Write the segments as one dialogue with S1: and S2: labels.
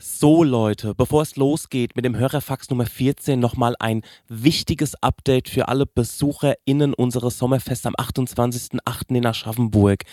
S1: So Leute, bevor es losgeht mit dem Hörerfax Nummer 14 nochmal ein wichtiges Update für alle BesucherInnen unseres Sommerfests am 28.08. in Aschaffenburg.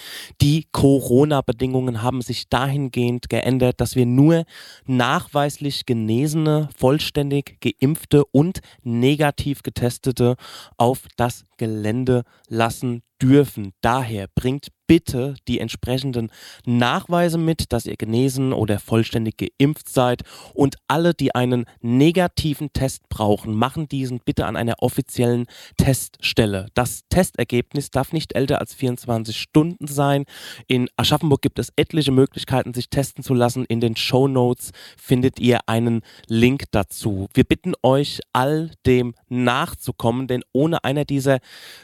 S1: Die Corona-Bedingungen haben sich dahingehend geändert, dass wir nur nachweislich Genesene, vollständig Geimpfte und negativ Getestete auf das Gelände lassen dürfen. Daher bringt bitte die entsprechenden Nachweise mit, dass ihr genesen oder vollständig geimpft seid. Und alle, die einen negativen Test brauchen, machen diesen bitte an einer offiziellen Teststelle. Das Testergebnis darf nicht älter als 24 Stunden sein. In Aschaffenburg gibt es etliche Möglichkeiten, sich testen zu lassen. In den Show Notes findet ihr einen Link dazu. Wir bitten euch, all dem nachzukommen, denn ohne einer dieser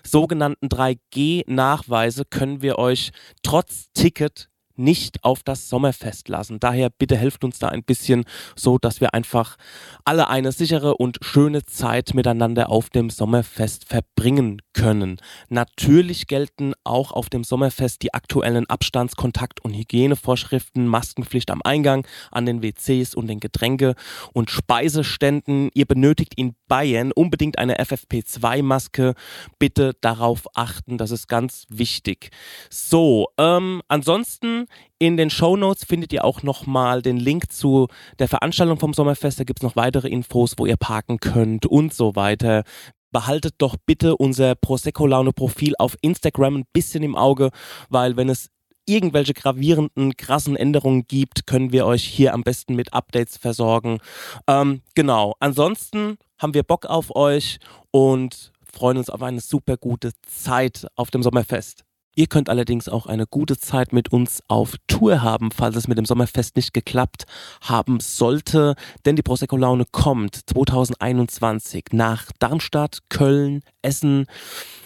S1: sogenannten 3G-Nachweise können wir euch trotz Ticket nicht auf das Sommerfest lassen. Daher bitte helft uns da ein bisschen, so dass wir einfach alle eine sichere und schöne Zeit miteinander auf dem Sommerfest verbringen können. Natürlich gelten auch auf dem Sommerfest die aktuellen Abstands-, Kontakt- und Hygienevorschriften, Maskenpflicht am Eingang, an den WCs und den Getränke- und Speiseständen. Ihr benötigt in Bayern unbedingt eine FFP2-Maske. Bitte darauf achten, das ist ganz wichtig. So, ähm, ansonsten in den Show Notes findet ihr auch nochmal den Link zu der Veranstaltung vom Sommerfest. Da gibt es noch weitere Infos, wo ihr parken könnt und so weiter. Behaltet doch bitte unser Prosecco-Laune-Profil auf Instagram ein bisschen im Auge, weil wenn es irgendwelche gravierenden, krassen Änderungen gibt, können wir euch hier am besten mit Updates versorgen. Ähm, genau. Ansonsten haben wir Bock auf euch und freuen uns auf eine super gute Zeit auf dem Sommerfest. Ihr könnt allerdings auch eine gute Zeit mit uns auf Tour haben, falls es mit dem Sommerfest nicht geklappt haben sollte, denn die Prosecco Laune kommt 2021 nach Darmstadt, Köln, Essen,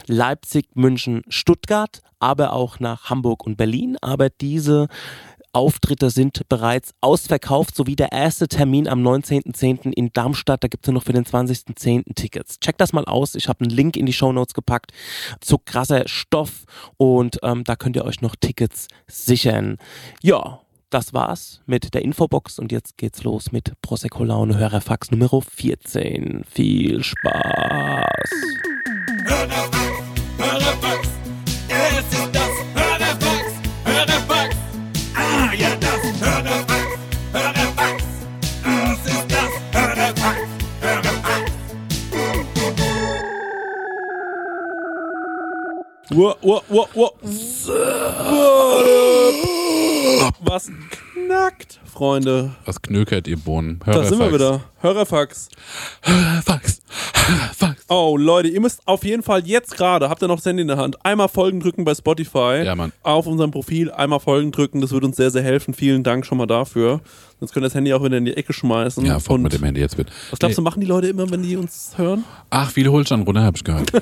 S1: Leipzig, München, Stuttgart, aber auch nach Hamburg und Berlin. Aber diese Auftritte sind bereits ausverkauft, sowie der erste Termin am 19.10. in Darmstadt. Da gibt es noch für den 20.10. Tickets. Checkt das mal aus. Ich habe einen Link in die Show Notes gepackt zu krasser Stoff und ähm, da könnt ihr euch noch Tickets sichern. Ja, das war's mit der Infobox und jetzt geht's los mit Prosecco Laune Hörerfax Nummer 14. Viel Spaß!
S2: Was knackt, Freunde?
S3: Was knökert ihr Bohnen?
S2: Da sind wir wieder. Hörerfax.
S3: Fax. Fax.
S2: Oh, Leute, ihr müsst auf jeden Fall jetzt gerade, habt ihr noch das Handy in der Hand, einmal Folgen drücken bei Spotify.
S3: Ja, Mann.
S2: Auf unserem Profil einmal Folgen drücken. Das würde uns sehr, sehr helfen. Vielen Dank schon mal dafür. Sonst könnt ihr das Handy auch wieder in die Ecke schmeißen.
S3: Ja, fort
S2: Und
S3: mit dem Handy jetzt bitte.
S2: Was glaubst du, machen die Leute immer, wenn die uns hören?
S3: Ach, viele Holstein runter, hab ich gehört.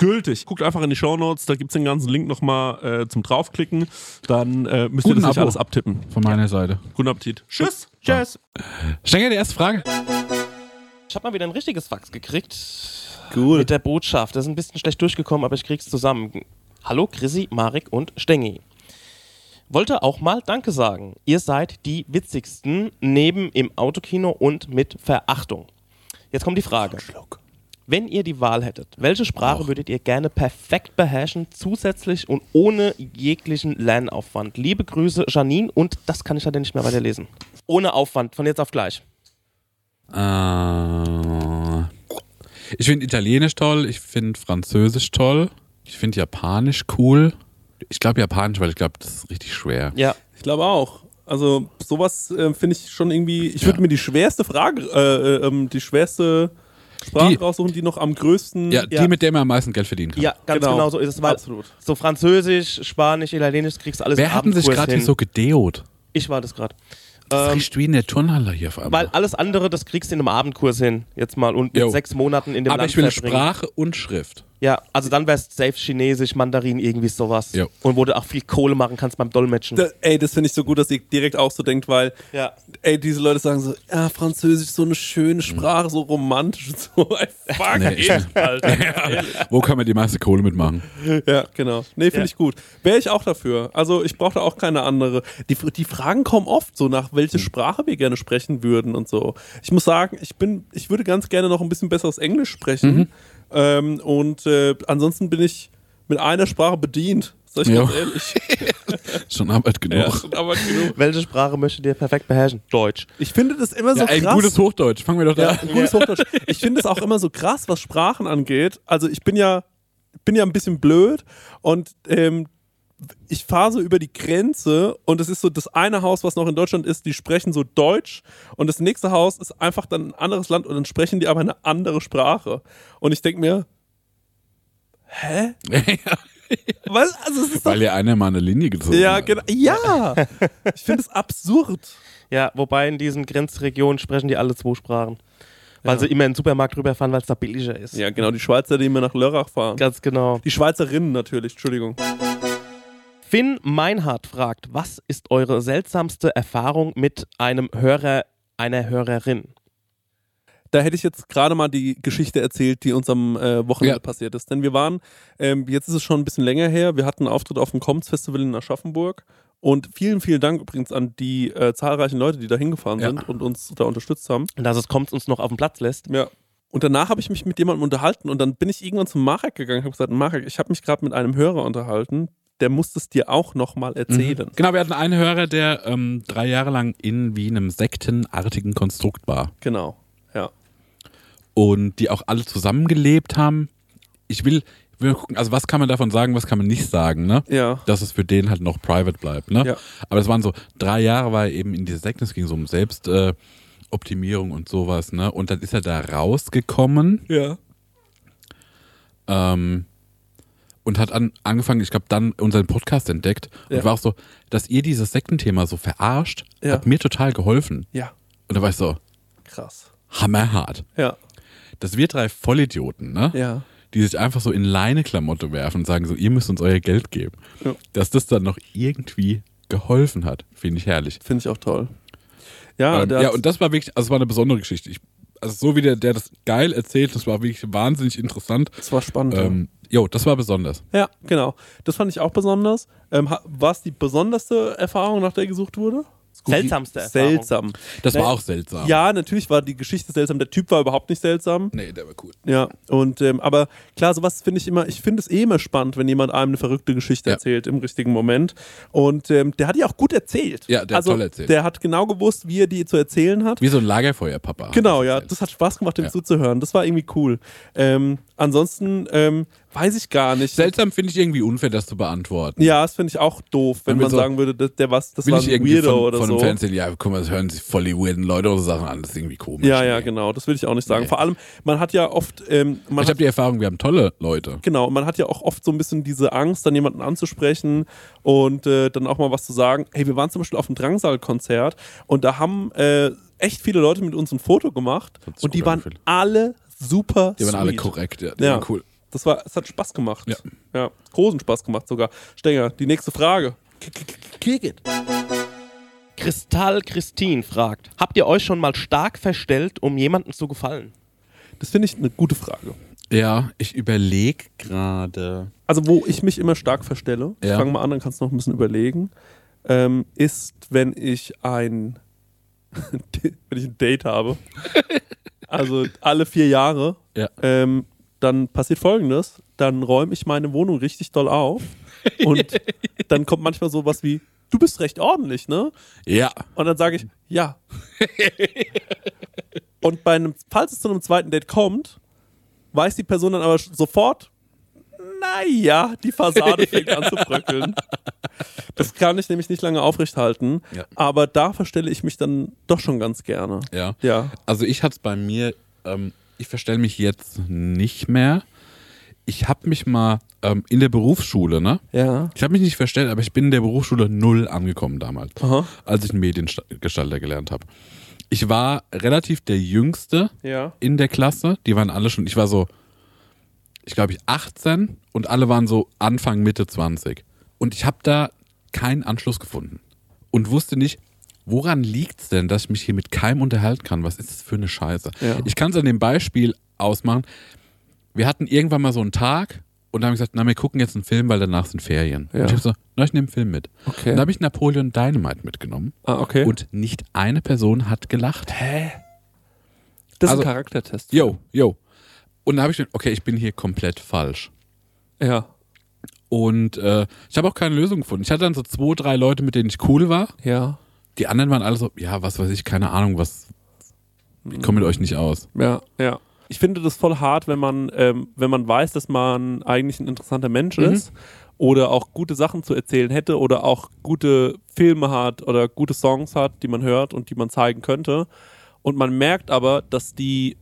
S4: gültig. Guckt einfach in die Shownotes, da gibt's den ganzen Link nochmal äh, zum draufklicken. Dann äh, müsst ihr
S3: Guten
S4: das nicht
S3: Abo.
S4: alles abtippen.
S3: Von meiner Seite.
S4: Guten Appetit. Tschüss.
S1: Tschüss.
S3: Stenge, die erste Frage.
S5: Ich habe mal wieder ein richtiges Fax gekriegt.
S4: Cool.
S5: Mit der Botschaft. Das ist ein bisschen schlecht durchgekommen, aber ich krieg's zusammen. Hallo Chrissy, Marek und Stengi. Wollte auch mal Danke sagen. Ihr seid die witzigsten neben im Autokino und mit Verachtung. Jetzt kommt die Frage. Wenn ihr die Wahl hättet, welche Sprache würdet ihr gerne perfekt beherrschen, zusätzlich und ohne jeglichen Lernaufwand? Liebe Grüße, Janine, und das kann ich leider nicht mehr weiterlesen. Ohne Aufwand, von jetzt auf gleich.
S3: Äh, ich finde Italienisch toll, ich finde Französisch toll, ich finde Japanisch cool. Ich glaube Japanisch, weil ich glaube, das ist richtig schwer.
S5: Ja,
S2: Ich glaube auch. Also sowas äh, finde ich schon irgendwie. Ich würde
S3: Ja.
S2: mir die schwerste Frage, äh, äh, ähm, die schwerste Sprache
S3: Die-
S2: raussuchen, die noch am größten.
S3: Ja, die,
S5: Ja.
S3: mit der man am meisten Geld verdienen kann.
S5: ja ganz genau,
S2: Genau.
S5: so ist es. Weil
S2: absolut.
S5: So Französisch, Spanisch, Italienisch, kriegst du alles
S3: Wer hat denn sich gerade hier so gedeot?
S5: Ich war das gerade.
S3: Das
S5: Ähm,
S3: riecht wie in der Turnhalle hier auf
S5: weil
S3: einmal.
S5: alles andere, das kriegst du in einem Abendkurs hin. Jetzt mal und mit
S3: Jo.
S5: sechs Monaten in dem
S3: Aber
S5: Land
S3: ich will
S5: verbringen.
S3: Sprache und Schrift.
S5: Ja, also dann wär's safe Chinesisch, Mandarin, irgendwie sowas.
S3: Jo.
S5: Und wo du auch viel Kohle machen kannst beim Dolmetschen.
S2: Da, ey, das finde ich so gut, dass ihr direkt auch so denkt, weil,
S5: ja.
S2: ey, diese Leute sagen so, ja, Französisch ist so eine schöne Sprache, so romantisch und so. Ey, fuck
S3: Nee,
S2: it, Alter.
S3: Wo kann man die meiste Kohle mitmachen?
S2: Ja, genau. Nee, finde
S5: Ja.
S2: ich gut. Wäre ich auch dafür. Also ich brauche da auch keine andere. Die, die Fragen kommen oft so nach, welche Sprache wir gerne sprechen würden und so. Ich muss sagen, ich bin, ich würde ganz gerne noch ein bisschen besseres Englisch sprechen. Ähm, und äh, ansonsten bin ich mit einer Sprache bedient. Sag ich
S3: Jo.
S2: ganz ehrlich.
S3: Schon Arbeit genug.
S2: Ja, schon aber genug.
S5: Welche Sprache möchtet ihr perfekt beherrschen? Deutsch.
S2: Ich finde das immer so
S3: Ja, ein
S2: krass.
S3: gutes Hochdeutsch. Fangen wir doch da
S2: Ja,
S3: an.
S2: ein gutes Hochdeutsch. Ich finde es auch immer so krass, was Sprachen angeht. Also ich bin ja, bin ja ein bisschen blöd und ähm, ich fahre so über die Grenze und es ist so das eine Haus, was noch in Deutschland ist, die sprechen so Deutsch und das nächste Haus ist einfach dann ein anderes Land und dann sprechen die aber eine andere Sprache. Und ich denke mir, hä? Was? Also es ist
S3: Weil ihr einer mal eine Linie gezogen
S2: ja,
S3: hat.
S2: genau. Ja, ich finde es absurd.
S5: Ja, wobei in diesen Grenzregionen sprechen die alle zwei Sprachen. Weil sie immer in den Supermarkt rüberfahren, weil es da billiger ist.
S2: Ja, genau, die Schweizer, die immer nach Lörrach fahren.
S5: Ganz genau.
S2: Die Schweizerinnen natürlich, Entschuldigung.
S5: Finn Meinhardt fragt, was ist eure seltsamste Erfahrung mit einem Hörer, einer Hörerin?
S2: Da hätte ich jetzt gerade mal die Geschichte erzählt, die uns am äh, Wochenende
S3: Ja.
S2: passiert ist. Denn wir waren, ähm, jetzt ist es schon ein bisschen länger her, wir hatten einen Auftritt auf dem Comms Festival in Aschaffenburg. Und vielen, vielen Dank übrigens an die äh, zahlreichen Leute, die da hingefahren
S3: Ja.
S2: sind und uns da unterstützt haben.
S5: Und dass es kommt uns noch auf den Platz lässt.
S2: Ja. Und danach habe ich mich mit jemandem unterhalten und dann bin ich irgendwann zum Marek gegangen und habe gesagt, Marek, ich habe mich gerade mit einem Hörer unterhalten, der muss es dir auch nochmal erzählen.
S3: Genau, wir hatten einen Hörer, der ähm, drei Jahre lang in wie einem sektenartigen Konstrukt war.
S2: Genau. Ja.
S3: Und die auch alle zusammengelebt haben. Ich will, will gucken, also was kann man davon sagen, was kann man nicht sagen, ne?
S2: Ja.
S3: Dass es für den halt noch private bleibt, ne?
S2: Ja.
S3: Aber es waren so, drei Jahre war er eben in dieser Sekte, es ging so um Selbstoptimierung äh, und sowas, ne? Und dann ist er da rausgekommen
S2: Ja.
S3: ähm, und hat an, angefangen, ich glaube, dann unseren Podcast entdeckt und
S2: Ja.
S3: war auch so, dass ihr dieses Sektenthema so verarscht,
S2: Ja.
S3: hat mir total geholfen.
S2: Ja.
S3: Und da war ich so,
S2: Krass.
S3: hammerhart.
S2: Ja.
S3: Dass wir drei Vollidioten, ne?
S2: Ja.
S3: Die sich einfach so in Leineklamotte werfen und sagen so, ihr müsst uns euer Geld geben.
S2: Ja.
S3: Dass das dann noch irgendwie geholfen hat, finde ich herrlich.
S2: Finde ich auch toll. Ja,
S3: ähm, ja, und das war wirklich, also es war eine besondere Geschichte. Ich, also so wie der, der das geil erzählt, das war wirklich wahnsinnig interessant.
S2: das war spannend. ja.
S3: Jo, das war besonders.
S2: Ja, genau. Das fand ich auch besonders. Ähm, war es die besonderste Erfahrung, nach der gesucht wurde?
S1: Seltsamste Erfahrung.
S2: Seltsam.
S3: Das war auch seltsam.
S2: Ja, natürlich war die Geschichte seltsam. Der Typ war überhaupt nicht seltsam.
S3: Nee, der war cool.
S2: Ja, und ähm, aber klar, sowas finde ich immer, ich finde es eh immer spannend, wenn jemand einem eine verrückte Geschichte
S3: Ja.
S2: erzählt im richtigen Moment. Und ähm, der hat die auch gut erzählt.
S3: Ja, der hat
S2: also,
S3: toll erzählt.
S2: Der hat genau gewusst, wie er die zu erzählen hat.
S3: Wie so ein Lagerfeuerpapa. hat
S2: Genau,
S3: das
S2: ja,
S3: erzählt.
S2: das hat Spaß gemacht, dem
S3: Ja.
S2: zuzuhören. Das war irgendwie cool. Ähm, ansonsten ähm, weiß ich gar nicht.
S3: Seltsam finde ich irgendwie unfair, das zu beantworten.
S2: ja, das finde ich auch doof, wenn
S3: Wenn
S2: man
S3: so-
S2: sagen würde, das, der was, das war
S3: ich
S2: ein
S3: irgendwie
S2: Weirdo
S3: von,
S2: oder
S3: von
S2: so.
S3: einem Fernsehen, ja, guck mal, das hören sich voll die weirden Leute oder so Sachen an, das ist irgendwie komisch.
S2: Ja, ja,
S3: Nee.
S2: genau. Das will ich auch nicht sagen.
S3: Nee.
S2: Vor allem, man hat ja oft, ähm,
S3: Ich habe die Erfahrung, wir haben tolle Leute.
S2: Genau, man hat ja auch oft so ein bisschen diese Angst, dann jemanden anzusprechen und äh, dann auch mal was zu sagen. Hey, wir waren zum Beispiel auf einem Drangsal-Konzert und da haben äh, echt viele Leute mit uns ein Foto gemacht und die waren
S3: angefühlt.
S2: alle super
S3: Die waren alle
S2: sweet.
S3: korrekt, ja. Die
S2: Ja.
S3: waren cool.
S2: Das war, es hat Spaß gemacht.
S3: Ja.
S2: ja, großen Spaß gemacht sogar. Stenger, die nächste Frage. Kick it.
S1: Kristall Christine fragt: Habt ihr euch schon mal stark verstellt, um jemandem zu gefallen?
S2: Das finde ich eine gute Frage.
S3: Ja, ich überlege gerade.
S2: Also, wo ich mich immer stark verstelle, ich
S3: Ja.
S2: fange mal an, dann kannst du noch ein bisschen überlegen, ähm, ist, wenn ich ein, wenn ich ein Date habe. Also alle vier Jahre,
S3: Ja.
S2: ähm, dann passiert folgendes: Dann räume ich meine Wohnung richtig doll auf und dann kommt manchmal sowas wie: Du bist recht ordentlich, ne?
S3: Ja.
S2: Und dann sage ich, ja. Und bei einem, falls es zu einem zweiten Date kommt, weiß die Person dann aber sofort, naja, die Fassade fängt an zu bröckeln. Das kann ich nämlich nicht lange aufrechthalten.
S3: Ja.
S2: Aber da verstelle ich mich dann doch schon ganz gerne.
S3: Ja.
S2: Ja.
S3: Also ich hatte es bei mir, ähm, ich verstelle mich jetzt nicht mehr. Ich habe mich mal ähm, in der Berufsschule, ne?
S2: Ja.
S3: Ich habe mich nicht verstellt, aber ich bin in der Berufsschule null angekommen damals,
S2: Aha.
S3: als ich einen Mediengestalter gelernt habe. Ich war relativ der Jüngste
S2: Ja.
S3: in der Klasse. Die waren alle schon, ich war so, ich glaube, ich 18 und alle waren so Anfang, Mitte 20. Und ich habe da keinen Anschluss gefunden und wusste nicht, woran liegt es denn, dass ich mich hier mit keinem unterhalten kann? Was ist das für eine Scheiße?
S2: Ja.
S3: Ich kann es an dem Beispiel ausmachen. Wir hatten irgendwann mal so einen Tag und haben gesagt, na, wir gucken jetzt einen Film, weil danach sind Ferien.
S2: Ja.
S3: Und ich habe so, na, ich nehme einen Film mit.
S2: Okay.
S3: Und da habe ich Napoleon Dynamite mitgenommen
S2: Ah, okay.
S3: und nicht eine Person hat gelacht.
S2: das ist
S3: also-
S2: ein Charaktertest.
S3: Yo, yo. Und da habe ich gedacht, okay, ich bin hier komplett falsch.
S2: Ja.
S3: Und äh, ich habe auch keine Lösung gefunden. Ich hatte dann so zwei, drei Leute, mit denen ich cool war.
S2: Ja.
S3: Die anderen waren alle so, ja, was weiß ich, keine Ahnung, was. Ich komme mit euch nicht aus.
S2: Ja, ja. Ich finde das voll hart, wenn man, ähm, wenn man weiß, dass man eigentlich ein interessanter Mensch ist oder auch gute Sachen zu erzählen hätte oder auch gute Filme hat oder gute Songs hat, die man hört und die man zeigen könnte. Und man merkt aber, dass die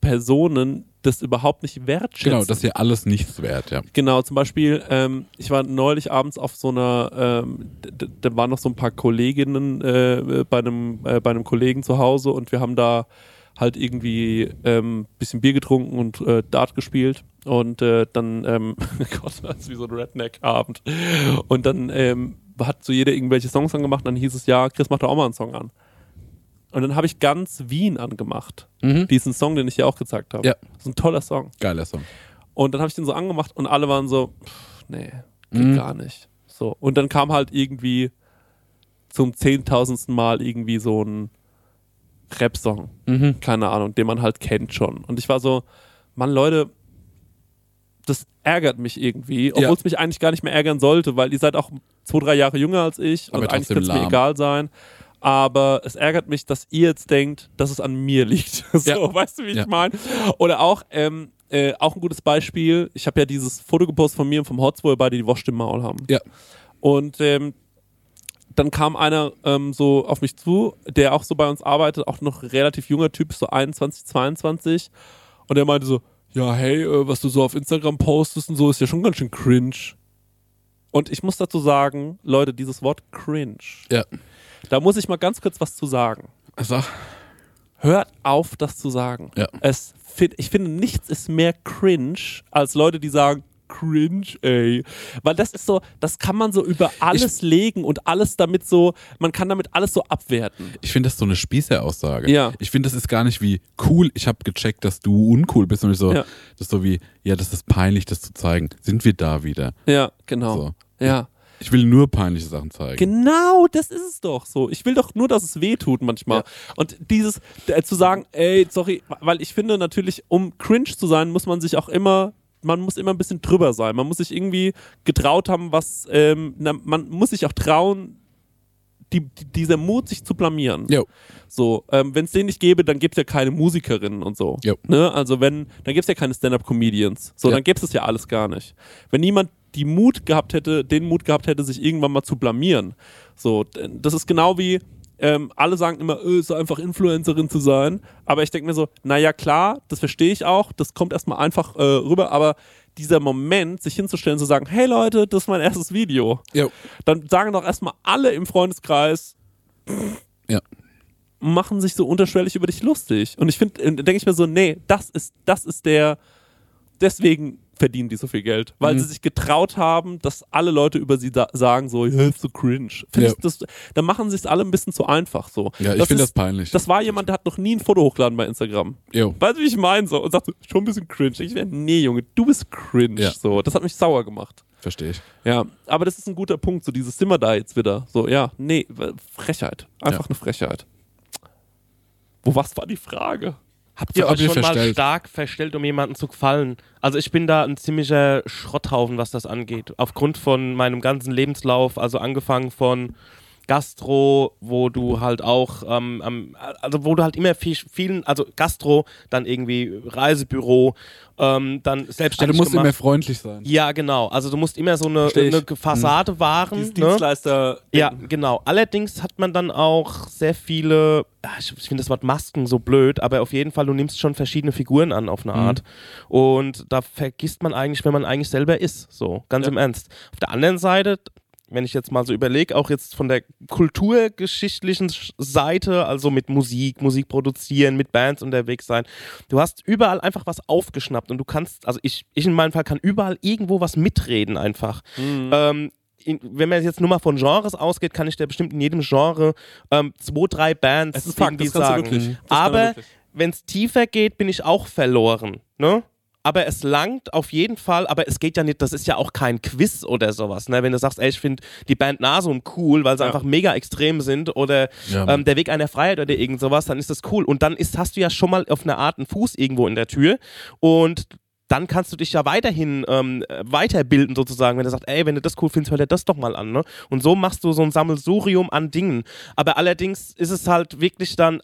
S2: Personen das überhaupt nicht wertschätzen.
S3: Genau, das ist ja alles nichts wert, ja.
S2: Genau, zum Beispiel, ähm, ich war neulich abends auf so einer, ähm, da waren noch so ein paar Kolleginnen äh, bei, einem, äh, bei einem Kollegen zu Hause und wir haben da halt irgendwie ähm, bisschen Bier getrunken und äh, Dart gespielt und äh, dann, ähm, Gott, das ist wie so ein Redneck-Abend und dann ähm, hat so jeder irgendwelche Songs angemacht und dann hieß es, ja, Chris, mach doch auch mal einen Song an. Und dann habe ich ganz Wien angemacht.
S3: Mhm.
S2: Diesen Song, den ich dir auch gezeigt habe.
S3: Ja.
S2: Das ist ein toller Song.
S3: Geiler Song.
S2: Und dann habe ich den so angemacht und alle waren so, pff, nee, geht
S3: Mhm.
S2: gar nicht. So. Und dann kam halt irgendwie zum zehntausendsten Mal irgendwie so ein Rap-Song.
S3: Mhm.
S2: Keine Ahnung, den man halt kennt schon. Und ich war so, Mann, Leute, das ärgert mich irgendwie, obwohl
S3: Ja.
S2: es mich eigentlich gar nicht mehr ärgern sollte, weil ihr seid auch zwei, drei Jahre jünger als ich
S3: Aber
S2: und eigentlich könnte es mir egal sein. Aber es ärgert mich, dass ihr jetzt denkt, dass es an mir liegt. so,
S3: Ja.
S2: weißt du, wie
S3: Ja.
S2: ich meine? Oder auch, ähm, äh, auch ein gutes Beispiel. Ich habe ja dieses Foto gepostet von mir und vom Hotz, wo wir beide die Wurst im Maul haben.
S3: Ja.
S2: Und ähm, dann kam einer ähm, so auf mich zu, der auch so bei uns arbeitet, auch noch relativ junger Typ, so 21, 22. Und der meinte so, ja, hey, äh, was du so auf Instagram postest und so, ist ja schon ganz schön cringe. Und ich muss dazu sagen, Leute, dieses Wort cringe,
S3: Ja.
S2: Da muss ich mal ganz kurz was zu sagen.
S3: Also,
S2: Hört auf, das zu sagen.
S3: Ja.
S2: Es find, ich finde, nichts ist mehr cringe als Leute, die sagen, cringe, ey. Weil das ist so, das kann man so über alles legen und alles damit so, man kann damit alles so abwerten.
S3: ich finde das so eine Spießeraussage.
S2: Ja.
S3: Ich finde, das ist gar nicht wie cool, ich habe gecheckt, dass du uncool bist. Und ich so,
S2: Ja.
S3: das ist so wie, ja, das ist peinlich, das zu zeigen. Sind wir da wieder?
S2: Ja, genau.
S3: So.
S2: Ja.
S3: Ich will nur peinliche Sachen zeigen.
S2: Genau, das ist es doch so. Ich will doch nur, dass es weh tut manchmal. Und dieses äh, zu sagen, ey, sorry, weil ich finde natürlich, um cringe zu sein, muss man sich auch immer, man muss immer ein bisschen drüber sein. Man muss sich irgendwie getraut haben, was, ähm, na, man muss sich auch trauen, die, die, dieser Mut, sich zu blamieren.
S3: Jo.
S2: So, ähm, wenn es den nicht gäbe, dann gäbe es ja keine Musikerinnen und so.
S3: Jo.
S2: Ne? Also wenn, dann gäbe es ja keine Stand-Up-Comedians. So,
S3: Ja.
S2: dann gäbe es das ja alles gar nicht. Wenn niemand die Mut gehabt hätte, den Mut gehabt hätte, sich irgendwann mal zu blamieren. So, das ist genau wie, ähm, alle sagen immer, äh, es ist einfach Influencerin zu sein. Aber ich denke mir so, naja, klar, das verstehe ich auch, das kommt erstmal einfach äh, rüber, aber dieser Moment, sich hinzustellen, zu sagen, hey Leute, das ist mein erstes Video,
S3: Jo.
S2: dann sagen doch erstmal alle im Freundeskreis,
S3: Ja.
S2: machen sich so unterschwellig über dich lustig. Und ich finde, denke ich mir so, nee, das ist, das ist der, deswegen verdienen die so viel Geld. Weil
S3: Mhm.
S2: sie sich getraut haben, dass alle Leute über sie sagen so, ja, ist so cringe.
S3: Ja.
S2: ich, das, dann machen sie es alle ein bisschen zu einfach so.
S3: Ja, ich finde das peinlich.
S2: Das war jemand, der hat noch nie ein Foto hochgeladen bei Instagram.
S3: jo.
S2: Weißt du, wie ich meine? So, und sagt so, schon ein bisschen cringe. Ich wäre, nee, Junge, du bist cringe.
S3: Ja.
S2: So, das hat mich sauer gemacht.
S3: Verstehe ich.
S2: Ja, aber das ist ein guter Punkt, so dieses Simmer da jetzt wieder. So, ja, nee, Frechheit. Einfach
S3: Ja.
S2: eine Frechheit. Wo was war die Frage?
S1: Habt ihr euch schon mal
S3: verstellt?
S1: stark verstellt, um jemandem zu gefallen? Also ich bin da ein ziemlicher Schrotthaufen, was das angeht. Aufgrund von meinem ganzen Lebenslauf, also angefangen von Gastro, wo du halt auch, ähm, ähm, also wo du halt immer viel, vielen, also Gastro, dann irgendwie Reisebüro, ähm, dann
S3: Also
S1: selbstständig
S3: du musst
S1: gemacht.
S3: immer freundlich sein.
S1: ja, genau. Also du musst immer so eine, eine Fassade wahren.
S2: Dieses
S1: ne?
S2: Dienstleister.
S1: Ja, genau. Allerdings hat man dann auch sehr viele, ich, ich finde das Wort Masken so blöd, aber auf jeden Fall, du nimmst schon verschiedene Figuren an auf eine Art. Und da vergisst man eigentlich, wenn man eigentlich selber ist. So, ganz
S2: Ja.
S1: im Ernst. Auf der anderen Seite, wenn ich jetzt mal so überlege, auch jetzt von der kulturgeschichtlichen Sch- Seite, also mit Musik, Musik produzieren, mit Bands unterwegs sein, du hast überall einfach was aufgeschnappt und du kannst, also ich, ich in meinem Fall kann überall irgendwo was mitreden einfach. Ähm, in, wenn man jetzt nur mal von Genres ausgeht, kann ich dir bestimmt in jedem Genre ähm, zwei, drei Bands
S2: Es ist Fakt,
S1: irgendwie
S2: das
S1: sagen. Aber wenn es tiefer geht, bin ich auch verloren. Ne? Aber es langt auf jeden Fall, aber es geht ja nicht, das ist ja auch kein Quiz oder sowas. Ne? Wenn du sagst, ey, ich finde die Band Nasum cool, weil sie
S2: Ja.
S1: einfach mega extrem sind oder
S3: Ja,
S1: ähm, der Weg einer Freiheit oder irgend sowas, dann ist das cool. Und dann ist, hast du ja schon mal auf eine Art einen Fuß irgendwo in der Tür und dann kannst du dich ja weiterhin ähm, äh, weiterbilden sozusagen, wenn du sagst, ey, wenn du das cool findest, hör dir das doch mal an. Ne? Und so machst du so ein Sammelsurium an Dingen. Aber allerdings ist es halt wirklich dann,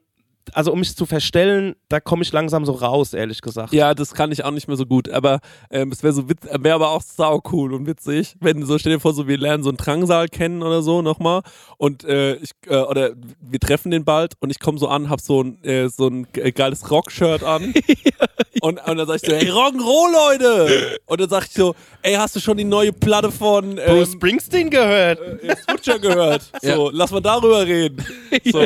S1: also um mich zu verstellen, da komme ich langsam so raus, ehrlich gesagt.
S2: Ja, das kann ich auch nicht mehr so gut, aber ähm, es wäre so wäre aber auch sau cool und witzig, wenn so stell dir vor, so wir lernen so einen Drangsal kennen oder so nochmal und äh, ich äh, oder wir treffen den bald und ich komme so an, hab so ein äh, so ein ge- geiles Rockshirt an und, und dann sag ich so, hey Rock'n'Roll Leute und dann sag ich so, ey hast du schon die neue Platte von ähm,
S1: Bruce Springsteen gehört.
S2: äh, Switcher gehört? So, lass mal darüber reden. So.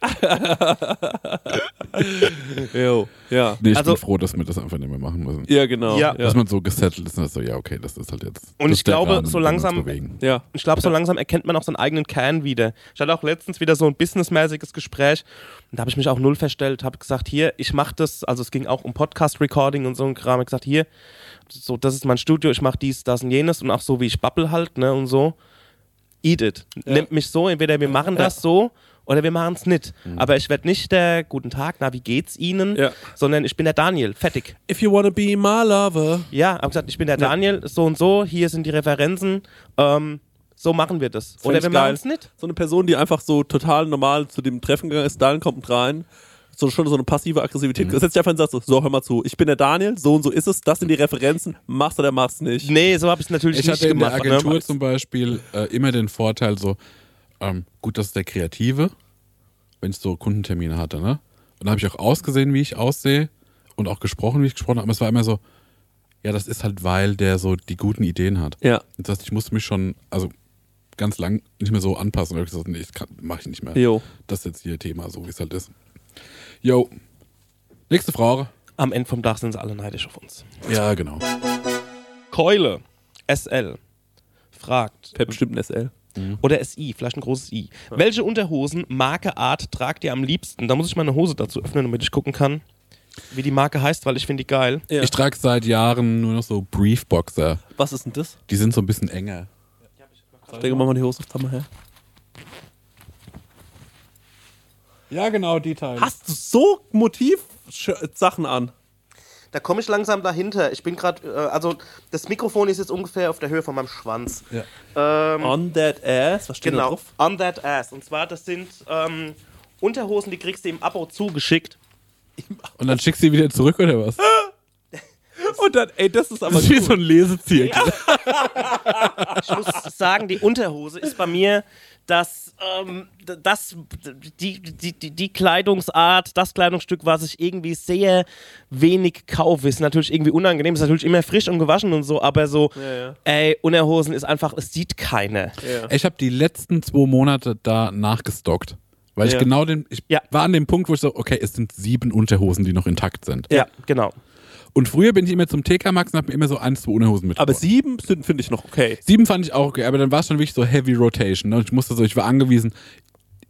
S2: jo, ja.
S3: Nee, ich
S1: Also-
S3: bin froh, dass wir das einfach nicht mehr machen müssen.
S2: Ja, genau.
S1: Ja.
S3: Dass man so gesettelt ist und so, ja, okay, das ist halt jetzt.
S1: Und ich glaube,
S3: Rahmen,
S1: so langsam-
S2: ja.
S1: Ich glaube, so langsam erkennt man auch seinen eigenen Kern wieder. Ich hatte auch letztens wieder so ein businessmäßiges Gespräch und da habe ich mich auch null verstellt, habe gesagt, hier, ich mache das, also es ging auch um Podcast-Recording und so ein Kram, ich gesagt, hier, so, das ist mein Studio, ich mache dies, das und jenes und auch so, wie ich babbel halt, ne, und so. Eat it. Nehmt mich so, entweder wir machen das so oder wir machen es nicht. Aber ich werde nicht der Guten Tag, na, wie geht's Ihnen?
S2: Ja.
S1: Sondern ich bin der Daniel, fertig.
S2: If you wanna be my lover.
S1: Ja, hab gesagt, ich bin der Daniel, so und so, hier sind die Referenzen, ähm, so machen wir das.
S2: Find
S1: Oder
S2: ich
S1: wir machen es nicht.
S2: So eine Person, die einfach so total normal zu dem Treffen gegangen ist, Daniel kommt mit rein. So schon so eine passive Aggressivität.
S1: Mhm.
S2: Das setzt sich einfach und sagt so, so, hör mal zu, ich bin der Daniel, so und so ist es, das sind die Referenzen, machst du oder machst nicht.
S1: Nee, so habe ich es natürlich
S3: Ich
S1: nicht
S3: hatte in der
S1: gemacht.
S3: Agentur
S1: ne?
S3: zum Beispiel äh, immer den Vorteil, so, ähm, gut, das ist der Kreative, wenn ich so Kundentermine hatte, ne? Und dann habe ich auch ausgesehen, wie ich aussehe und auch gesprochen, wie ich gesprochen habe. Aber es war immer so, ja, das ist halt, weil der so die guten Ideen hat.
S2: Ja.
S3: Das heißt, ich musste mich schon, also ganz lang nicht mehr so anpassen. Und ich gesagt, nee, das mache ich nicht mehr.
S2: Jo.
S3: Das ist jetzt hier Thema, so wie es halt ist. Jo. Nächste Frage.
S1: Am Ende vom Dach sind sie alle neidisch auf uns.
S3: Ja, genau.
S1: Keule, SL, fragt,
S2: Fährt bestimmt ein SL.
S1: Oder SI, vielleicht ein großes I. Welche Unterhosen, Marke, Art tragt ihr am liebsten? Da muss ich meine Hose dazu öffnen, damit ich gucken kann, wie die Marke heißt, weil ich finde die geil.
S2: Ja.
S3: Ich trage seit Jahren nur noch so Briefboxer.
S2: Was ist denn das?
S3: Die sind so ein bisschen enger.
S2: Ich denke, machen wir die Hose auf her.
S3: Ja, genau, die Teile.
S2: Hast du so Motiv-Sachen an?
S1: Da komme ich langsam dahinter. Ich bin gerade, äh, also das Mikrofon ist jetzt ungefähr auf der Höhe von meinem Schwanz.
S3: Ja.
S1: Ähm,
S2: On that ass? Was steht da
S1: genau,
S2: drauf?
S1: on that ass. Und zwar, das sind ähm, Unterhosen, die kriegst du im Abo zugeschickt.
S3: Und dann schickst du sie wieder zurück, oder was?
S2: Und dann, ey, das ist aber
S3: Das ist wie so ein Lesezirkel.
S1: Ich muss sagen, die Unterhose ist bei mir das, ähm, das die, die, die, Kleidungsart, das Kleidungsstück, was ich irgendwie sehr wenig kaufe. Ist natürlich irgendwie unangenehm, ist natürlich immer frisch und gewaschen und so, aber so,
S2: Ja, ja.
S1: ey, Unterhosen ist einfach, es sieht keiner.
S3: Ich habe die letzten zwei Monate da nachgestockt. Weil ich
S2: Ja.
S3: genau den, ich
S1: Ja.
S3: war an dem Punkt, wo ich so, okay, es sind sieben Unterhosen, die noch intakt sind.
S1: Ja, genau.
S3: Und früher bin ich immer zum TK Maxx und habe mir immer so ein, zwei Unterhosen mitgebracht.
S2: Aber sieben sind, finde ich, noch okay.
S3: Sieben fand ich auch okay, aber dann war es schon wirklich so Heavy Rotation. Ne? Und ich musste so, ich war angewiesen,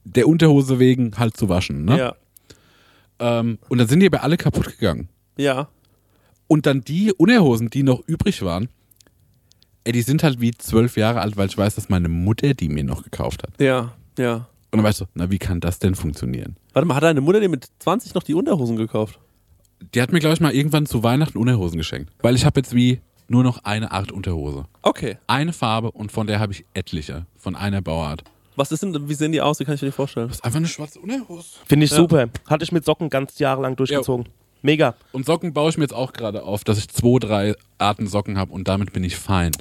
S3: der Unterhose wegen halt zu waschen. Ne?
S2: Ja.
S3: Ähm, und dann sind die aber alle kaputt gegangen.
S2: Ja.
S3: Und dann die Unterhosen, die noch übrig waren, ey, die sind halt wie zwölf Jahre alt, weil ich weiß, dass meine Mutter die mir noch gekauft hat.
S2: Ja. Ja.
S3: Und dann weißt du, na, wie kann das denn funktionieren?
S2: Warte mal, hat deine Mutter dir mit 20 noch die Unterhosen gekauft?
S3: Die hat mir, glaube ich, mal irgendwann zu Weihnachten Unterhosen geschenkt. Weil ich habe jetzt wie nur noch eine Art Unterhose.
S2: Okay.
S3: Eine Farbe und von der habe ich etliche. Von einer Bauart.
S2: Was ist denn, wie sehen die aus? Wie kann ich mir die vorstellen?
S3: Das ist einfach eine schwarze Unterhose.
S1: Finde ich
S2: Ja.
S1: super. Hatte ich mit Socken ganz jahrelang durchgezogen. Mega.
S3: Und Socken baue ich mir jetzt auch gerade auf, dass ich zwei, drei Arten Socken habe und damit bin ich fein.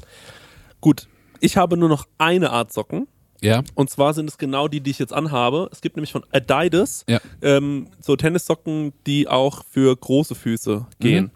S2: Gut. Ich habe nur noch eine Art Socken.
S3: Ja?
S2: Und zwar sind es genau die, die ich jetzt anhabe. Es gibt nämlich von Adidas
S3: Ja.
S2: ähm, so Tennissocken, die auch für große Füße gehen.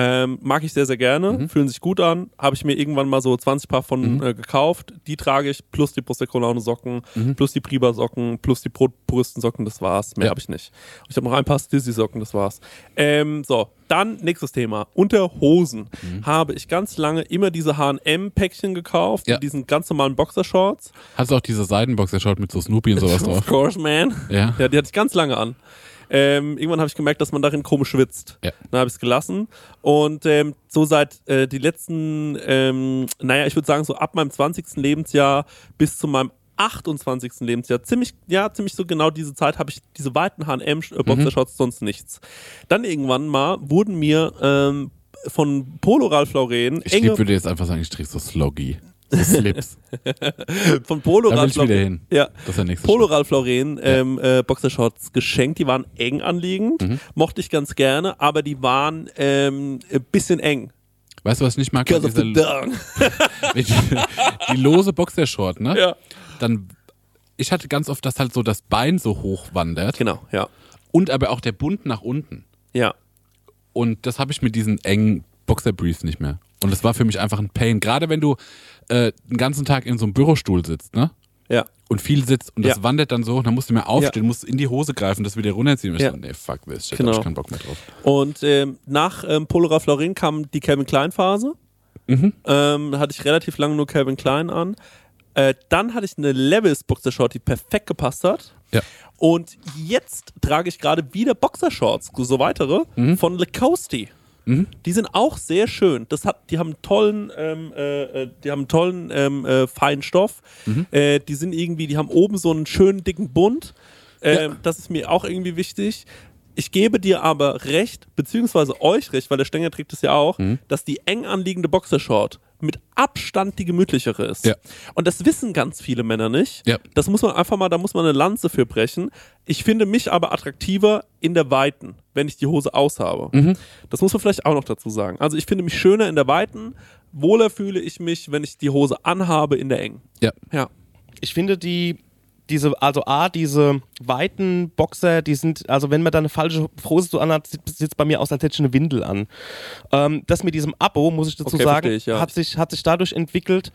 S2: Ähm, mag ich sehr, sehr gerne, fühlen sich gut an. Habe ich mir irgendwann mal so 20 Paar von äh, gekauft. Die trage ich, plus die Prosecco Laune Socken, plus die Priba Socken, plus die Pro Puristen Socken, das war's. Mehr
S3: Ja.
S2: habe ich nicht. Ich habe noch ein paar Stizzy Socken, das war's. Ähm, so, dann nächstes Thema. Unterhosen habe ich ganz lange immer diese H&M-Päckchen gekauft,
S3: Ja.
S2: mit diesen ganz normalen Boxershorts.
S3: Hast du auch diese Seidenboxershort mit so Snoopy und sowas
S2: Of
S3: drauf?
S2: course, man.
S3: Ja.
S2: Ja, die hatte ich ganz lange an. Ähm, irgendwann habe ich gemerkt, dass man darin komisch schwitzt.
S3: Ja.
S2: Dann habe ich es gelassen. Und ähm, so seit äh, die letzten, ähm, naja, ich würde sagen, so ab meinem 20. Lebensjahr bis zu meinem 28. Lebensjahr, ziemlich, ja, ziemlich so genau diese Zeit habe ich diese weiten H&M-Boxershorts, sonst nichts. Dann irgendwann mal wurden mir ähm, von Polo Ralph Lauren
S3: Ich
S2: enge,
S3: würde jetzt einfach sagen, ich träge so Sloggy. Slips.
S2: von Polo
S3: wieder
S2: Lauren,
S3: hin.
S2: ja,
S3: Das ist
S2: Polo. Ralph Lauren ähm, äh, Boxershorts geschenkt. Die waren eng anliegend,
S3: Mhm.
S2: mochte ich ganz gerne, aber die waren ähm, ein bisschen eng.
S3: Weißt du, was ich nicht mag?
S2: Because of the
S3: die lose Boxershort, ne?
S2: Ja.
S3: Dann, ich hatte ganz oft, dass halt so das Bein so hoch wandert
S2: Genau, ja.
S3: und aber auch der Bund nach unten.
S2: Ja.
S3: Und das habe ich mit diesen engen Boxerbriefs nicht mehr. Und das war für mich einfach ein Pain. Gerade wenn du äh, den ganzen Tag in so einem Bürostuhl sitzt, ne?
S2: Ja.
S3: Und viel sitzt und das
S2: Ja.
S3: wandert dann so, dann musst du mehr aufstehen,
S2: Ja.
S3: musst in die Hose greifen, das wieder runterziehen. Und ich
S2: Ja.
S3: so, nee, fuck this shit,
S2: Genau.
S3: hab ich keinen Bock mehr drauf.
S2: Und ähm, nach ähm, Polo Ralph Lauren kam die Calvin Klein Phase.
S3: Mhm.
S2: Ähm, da hatte ich relativ lange nur Calvin Klein an. Äh, dann hatte ich eine Levis Boxershort, die perfekt gepasst hat.
S3: Ja.
S2: Und jetzt trage ich gerade wieder Boxershorts, so weitere,
S3: Mhm.
S2: von Lacoste. Die sind auch sehr schön. Das hat, die haben einen tollen, ähm, äh, äh, die haben tollen ähm, äh, feinen Stoff.
S3: Mhm.
S2: Äh, die sind irgendwie, die haben oben so einen schönen dicken Bund. Ähm, Das ist mir auch irgendwie wichtig. Ich gebe dir aber recht, beziehungsweise euch recht, weil der Stenger trägt es ja auch,
S3: Mhm.
S2: dass die eng anliegende Boxershort mit Abstand die gemütlichere ist.
S3: Ja.
S2: Und das wissen ganz viele Männer nicht.
S3: Ja.
S2: Das muss man einfach mal, da muss man eine Lanze für brechen. Ich finde mich aber attraktiver in der Weiten, wenn ich die Hose aushabe.
S3: Mhm.
S2: Das muss man vielleicht auch noch dazu sagen. Also ich finde mich schöner in der Weiten, wohler fühle ich mich, wenn ich die Hose anhabe in der Engen.
S3: Ja.
S2: Ja.
S1: Ich finde die, diese, also A, diese weiten Boxer, die sind, also wenn man da eine falsche Hose so anhat, sieht es bei mir aus, als hätte ich eine Windel an. Ähm, das mit diesem Abo, muss ich dazu
S2: Okay,
S1: sagen,
S2: ich, ja.
S1: hat, sich, hat sich dadurch entwickelt,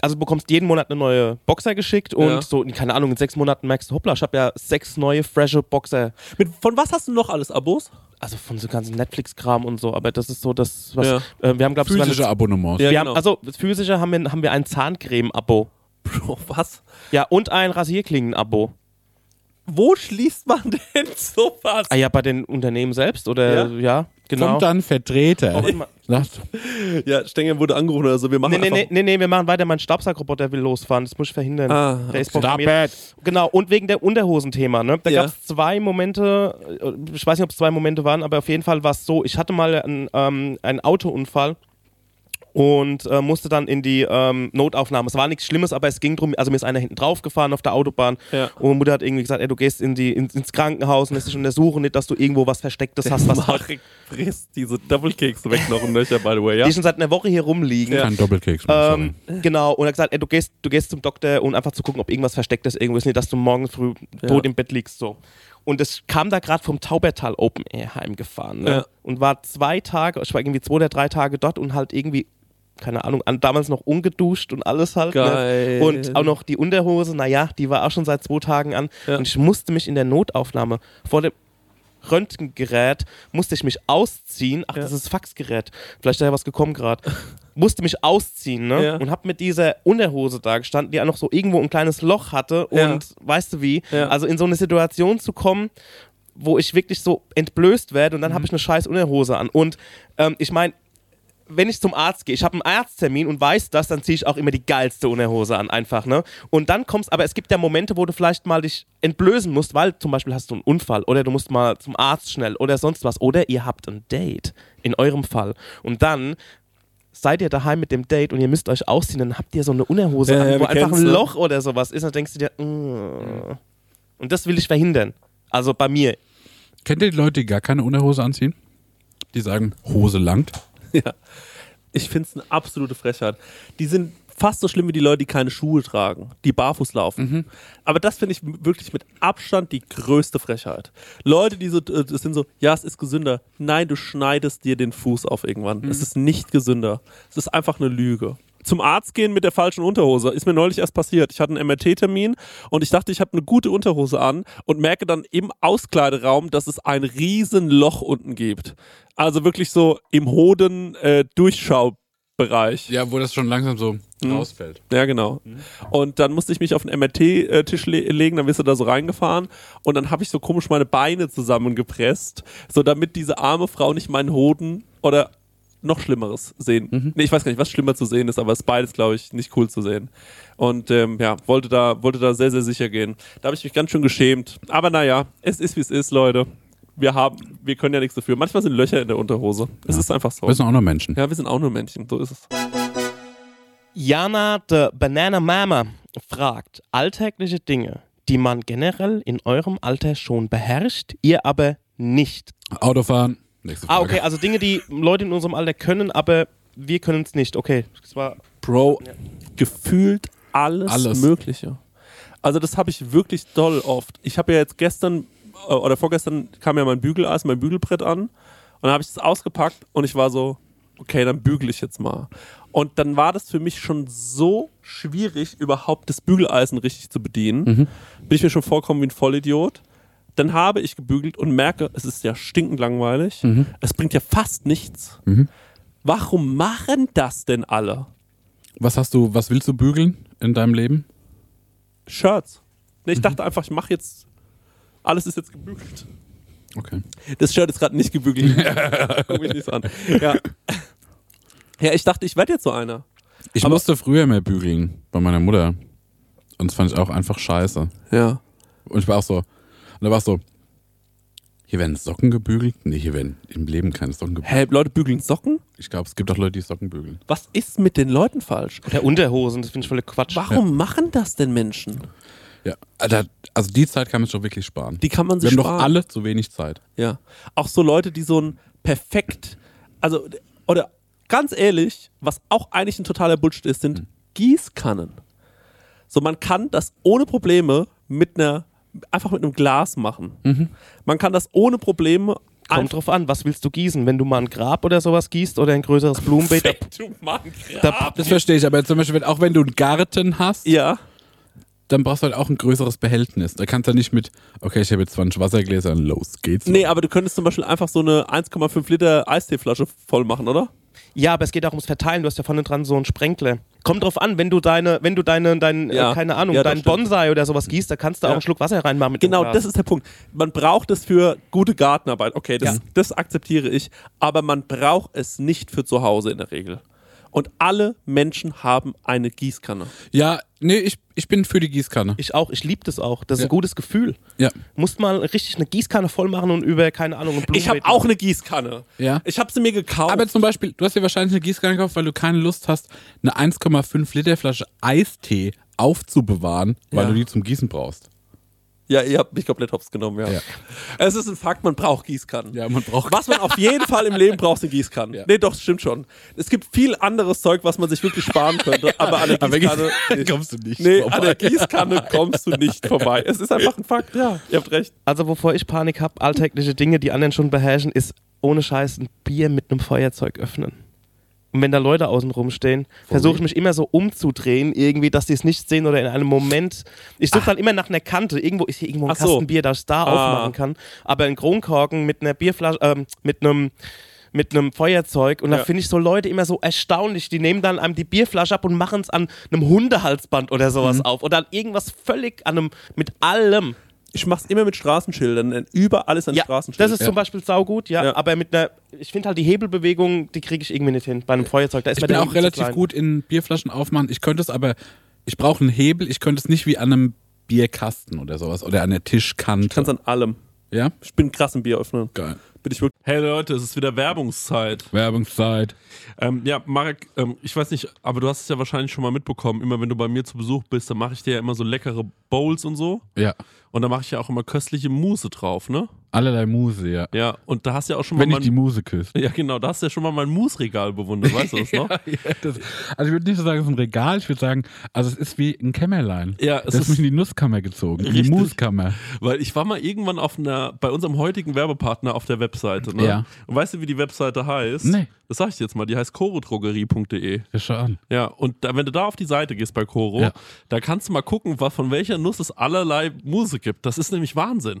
S1: also du bekommst jeden Monat eine neue Boxer geschickt und
S2: Ja.
S1: so, keine Ahnung, in sechs Monaten merkst du, hoppla, ich habe ja sechs neue, frische Boxer.
S2: Mit, von was hast du noch alles Abos?
S1: Also von so ganzen Netflix-Kram und so, aber das ist so das, was,
S2: Ja.
S1: äh, wir haben, glaube ich,
S3: Physische Abonnements.
S2: Ja,
S1: wir
S2: genau.
S1: haben, also physische haben wir, haben wir ein Zahncreme-Abo.
S2: Bro, was?
S1: Ja, und ein Rasierklingen-Abo.
S2: Wo schließt man denn sowas?
S1: Ah ja, bei den Unternehmen selbst oder
S2: Ja?
S1: ja, genau.
S3: Kommt dann Vertreter.
S2: Ja, Stenger wurde angerufen oder so. Wir machen
S1: Nee, nee, nee, nee, wir machen weiter. Mein Stabsackroboter will losfahren. Das muss ich verhindern.
S2: Ah,
S1: der ist
S3: Stop
S1: programmiert. Genau, und wegen der Unterhosenthema. Ne? Da
S2: Ja.
S1: gab es zwei Momente, äh, ich weiß nicht, ob es zwei Momente waren, aber auf jeden Fall war es so, ich hatte mal einen, ähm, einen Autounfall und äh, musste dann in die ähm, Notaufnahme. Es war nichts Schlimmes, aber es ging drum, also mir ist einer hinten drauf gefahren auf der Autobahn
S2: Ja.
S1: und Mutter hat irgendwie gesagt, ey, du gehst in die, in, ins Krankenhaus und lässt dich untersuchen, nicht, dass du irgendwo was Verstecktes hast, was
S2: Marek frisst diese Cakes weg noch und nöcher, by the way, ja?
S1: die schon seit einer Woche hier rumliegen.
S3: kein Doppelkeks mehr,
S1: Ähm, genau, und er hat gesagt, ey, du gehst, du gehst zum Doktor, um einfach zu gucken, ob irgendwas Verstecktes irgendwo ist, nicht, dass du morgen früh tot im Bett liegst. So. Und es kam da gerade vom Taubertal Open Air heimgefahren. Ne?
S2: Ja.
S1: Und war zwei Tage, ich war irgendwie zwei oder drei Tage dort und halt irgendwie, keine Ahnung, damals noch ungeduscht und alles halt.
S2: Geil.
S1: Ne? Und auch noch die Unterhose, naja, die war auch schon seit zwei Tagen an.
S2: Ja.
S1: Und ich musste mich in der Notaufnahme vor dem Röntgengerät musste ich mich ausziehen. Ach,
S2: Ja.
S1: das ist Faxgerät. Vielleicht ist da ja was gekommen gerade. musste mich ausziehen, ne?
S2: Ja.
S1: Und hab mit dieser Unterhose da gestanden, die auch noch so irgendwo ein kleines Loch hatte.
S2: Ja.
S1: Und weißt du wie?
S2: Ja.
S1: Also in so eine Situation zu kommen, wo ich wirklich so entblößt werde und dann
S2: Mhm.
S1: habe ich eine scheiß Unterhose an. Und ähm, ich meine, wenn ich zum Arzt gehe, ich habe einen Arzttermin und weiß das, dann ziehe ich auch immer die geilste Unterhose an, einfach, ne? Und dann kommst, aber es gibt ja Momente, wo du vielleicht mal dich entblößen musst, weil zum Beispiel hast du einen Unfall oder du musst mal zum Arzt schnell oder sonst was. Oder ihr habt ein Date, in eurem Fall. Und dann seid ihr daheim mit dem Date und ihr müsst euch ausziehen, dann habt ihr so eine Unterhose
S2: Ja,
S1: an,
S2: ja,
S1: wo einfach ein
S2: ne?
S1: Loch oder sowas ist, dann denkst du dir, mm. und das will ich verhindern. Also bei mir.
S3: Kennt ihr die Leute, die gar keine Unterhose anziehen? Die sagen, Hose langt.
S2: Ja. Ich finde es eine absolute Frechheit. Die sind fast so schlimm wie die Leute, die keine Schuhe tragen, die barfuß laufen. Aber das finde ich wirklich mit Abstand die größte Frechheit. Leute, die so, äh, das sind so, ja, es ist gesünder. Nein, du schneidest dir den Fuß auf irgendwann. Es ist nicht gesünder. Es ist einfach eine Lüge. Zum Arzt gehen mit der falschen Unterhose ist mir neulich erst passiert. Ich hatte einen MRT-Termin und ich dachte, ich habe eine gute Unterhose an und merke dann im Auskleideraum, dass es ein riesen Loch unten gibt. Also wirklich so im Hoden äh, Durchschaubereich.
S3: Ja, wo das schon langsam so rausfällt.
S2: Ja, genau. Und dann musste ich mich auf den MRT-Tisch le legen, dann wirst du da so reingefahren und dann habe ich so komisch meine Beine zusammengepresst, so damit diese arme Frau nicht meinen Hoden oder noch Schlimmeres sehen. Nee, ich weiß gar nicht, was schlimmer zu sehen ist, aber es ist beides, glaube ich, nicht cool zu sehen. Und ähm, ja, wollte da, wollte da sehr, sehr sicher gehen. Da habe ich mich ganz schön geschämt. Aber naja, es ist, wie es ist, Leute. Wir haben, wir können ja nichts dafür. Manchmal sind Löcher in der Unterhose. Es ist einfach so.
S3: Wir sind auch noch Menschen.
S2: Ja, wir sind auch nur Männchen, so ist es.
S1: Jana the Banana Mama fragt alltägliche Dinge, die man generell in eurem Alter schon beherrscht, ihr aber nicht.
S3: Autofahren. Nächste
S1: Ah,
S3: Frage.
S1: okay, also Dinge, die Leute in unserem Alter können, aber wir können es nicht. Okay, das war
S2: Bro, gefühlt alles,
S3: Alles.
S2: Mögliche. Also das habe ich wirklich doll oft. Ich habe ja jetzt gestern äh, oder vorgestern kam ja mein Bügeleis, mein Bügelbrett an und dann habe ich das ausgepackt und ich war so, okay, dann bügele ich jetzt mal. Und dann war das für mich schon so schwierig, überhaupt das Bügeleisen richtig zu bedienen. Bin ich mir schon vorkommen wie ein Vollidiot. Dann habe ich gebügelt und merke, es ist ja stinkend langweilig. Es bringt ja fast nichts. Warum machen das denn alle?
S3: Was hast du, was willst du bügeln in deinem Leben?
S2: Shirts. Nee, ich dachte einfach, ich mache jetzt. Alles ist jetzt gebügelt.
S3: Okay.
S2: Das Shirt ist gerade nicht gebügelt. Guck mich nicht so an. Ja. ja, ich dachte, ich werde jetzt so einer.
S3: Ich
S2: Aber-
S3: musste früher mehr bügeln bei meiner Mutter. Und das fand ich auch einfach scheiße.
S2: Ja.
S3: Und ich war auch so, Und da war es so, hier werden Socken gebügelt? Nee, hier werden im Leben keine Socken gebügelt.
S2: Hä, Leute bügeln Socken?
S3: Ich glaube, es gibt auch Leute, die Socken bügeln.
S2: Was ist mit den Leuten falsch?
S1: Der Unterhosen, das finde ich voll Quatsch.
S2: Warum machen das denn Menschen?
S3: Ja, also die Zeit kann man schon wirklich sparen.
S2: Die kann man
S3: Wir
S2: sich
S3: haben doch
S2: sparen.
S3: alle zu wenig Zeit.
S2: Ja. Auch so Leute, die so ein perfekt, also, oder ganz ehrlich, was auch eigentlich ein totaler Bullshit ist, sind Gießkannen. So, man kann das ohne Probleme mit einer, einfach mit einem Glas machen. Man kann das ohne Probleme
S1: Kommt drauf an, was willst du gießen? Wenn du mal ein Grab oder sowas gießt oder ein größeres Blumenbeet, da,
S2: Du Mann,
S1: da,
S3: Das verstehe ich, aber zum Beispiel, wenn, auch wenn du einen Garten hast,
S2: Ja.
S3: Dann brauchst du halt auch ein größeres Behältnis. Da kannst du nicht mit, okay, ich habe jetzt 20 Wassergläser und los geht's.
S2: Nee, aber du könntest zum Beispiel einfach so eine 1,5 Liter Eisteeflasche voll machen, oder?
S1: ja, aber es geht auch ums Verteilen. Du hast ja vorne dran so einen Sprenkler. Kommt drauf an, wenn du deine, wenn du deine, dein,
S2: Ja.
S1: äh, keine Ahnung,
S2: Ja,
S1: deinen. Bonsai oder sowas gießt, da kannst du
S2: Ja.
S1: auch einen Schluck Wasser reinmachen mit
S2: Genau,
S1: dem Glas.
S2: das ist der Punkt. Man braucht es für gute Gartenarbeit. Okay, das,
S1: Ja.
S2: das akzeptiere ich. Aber man braucht es nicht für zu Hause in der Regel. Und alle Menschen haben eine Gießkanne.
S3: Ja, nee, ich, ich bin für die Gießkanne.
S1: Ich auch, ich liebe das auch. Das ist
S3: Ja.
S1: ein gutes Gefühl.
S3: Ja.
S1: Musst mal richtig eine Gießkanne voll machen und über, keine Ahnung,
S2: Ich habe auch eine Gießkanne.
S3: Ja.
S2: Ich habe sie mir gekauft.
S3: Aber zum Beispiel, du hast dir wahrscheinlich eine Gießkanne gekauft, weil du keine Lust hast, eine 1,5 Liter Flasche Eistee aufzubewahren, weil
S2: Ja.
S3: du die zum Gießen brauchst.
S2: Ja, ihr habt mich komplett hops genommen, ja.
S3: Ja.
S2: Es ist ein Fakt, man braucht Gießkannen.
S3: Ja, man braucht.
S2: Was man auf jeden Fall im Leben braucht, sind Gießkannen.
S3: Ja.
S2: Nee, doch, das stimmt schon. Es gibt viel anderes Zeug, was man sich wirklich sparen könnte, aber an der Gießkanne.
S3: kommst du nicht
S2: Nee,
S3: vorbei.
S2: an der Gießkanne kommst du nicht vorbei. Es ist einfach ein Fakt, ja. Ihr habt recht.
S1: Also wovor ich Panik habe, alltägliche Dinge, die anderen schon beherrschen, ist ohne Scheiß ein Bier mit einem Feuerzeug öffnen. Und wenn da Leute außen rumstehen, versuche ich mich immer so umzudrehen, irgendwie, dass die es nicht sehen oder in einem Moment. Ich suche dann immer nach einer Kante. Irgendwo ist hier irgendwo ein
S2: Ach so.
S1: Kasten Bier, dass ich da
S2: Ah.
S1: aufmachen kann. Aber ein Kronkorken mit einer Bierflasche, ähm, mit einem mit einem Feuerzeug und da
S2: Ja.
S1: finde ich so Leute immer so erstaunlich. Die nehmen dann einem die Bierflasche ab und machen es an einem Hundehalsband oder sowas auf oder an irgendwas völlig an einem mit allem.
S2: Ich mach's immer mit Straßenschildern, denn überall ist ein
S1: Ja,
S2: Straßenschild.
S1: das ist zum Beispiel saugut, ja,
S2: Ja.
S1: aber mit einer, ich finde halt die Hebelbewegung, die kriege ich irgendwie nicht hin bei einem Feuerzeug. Da ist
S3: Ich
S1: mir
S3: bin auch relativ gut in Bierflaschen aufmachen. Ich könnte es aber, ich brauche einen Hebel, ich könnte es nicht wie an einem Bierkasten oder sowas oder an der Tischkante.
S2: kannst an allem.
S3: ja?
S2: Ich bin krass im Bier öffnen.
S3: Geil.
S2: Bin ich wirklich.
S4: Hey Leute, es ist wieder Werbungszeit.
S3: Werbungszeit.
S4: Ähm, ja, Marek, ähm, ich weiß nicht, aber du hast es ja wahrscheinlich schon mal mitbekommen. Immer wenn du bei mir zu Besuch bist, dann mache ich dir ja immer so leckere Bowls und so.
S3: Ja.
S4: Und da mache ich ja auch immer köstliche Mousse drauf, ne?
S3: Allerlei Muse, ja.
S4: Ja, und da hast du ja auch schon
S3: Wenn
S4: mal
S3: ich die Muse küsse.
S4: Ja, genau, da hast du ja schon mal mein Mousse-Regal bewundert, weißt du das noch?
S3: Ja, das, also ich würde nicht so sagen, es ist ein Regal, ich würde sagen, also es ist wie ein Kämmerlein.
S4: Ja, es
S3: das ist mich in die Nusskammer gezogen, in die
S4: Richtig.
S3: Muskammer.
S4: Weil ich war mal irgendwann auf einer, bei unserem heutigen Werbepartner auf der Webseite, ne?
S3: Ja.
S4: Und weißt du, wie die Webseite heißt?
S3: Nee.
S4: Das sag ich dir jetzt mal, die heißt chorodrogerie.de.
S3: Ja, schau an.
S4: Ja, und da, wenn du da auf die Seite gehst bei Coro,
S3: Ja.
S4: da kannst du mal gucken, was, von welcher Nuss es allerlei Muse gibt. Das ist nämlich Wahnsinn.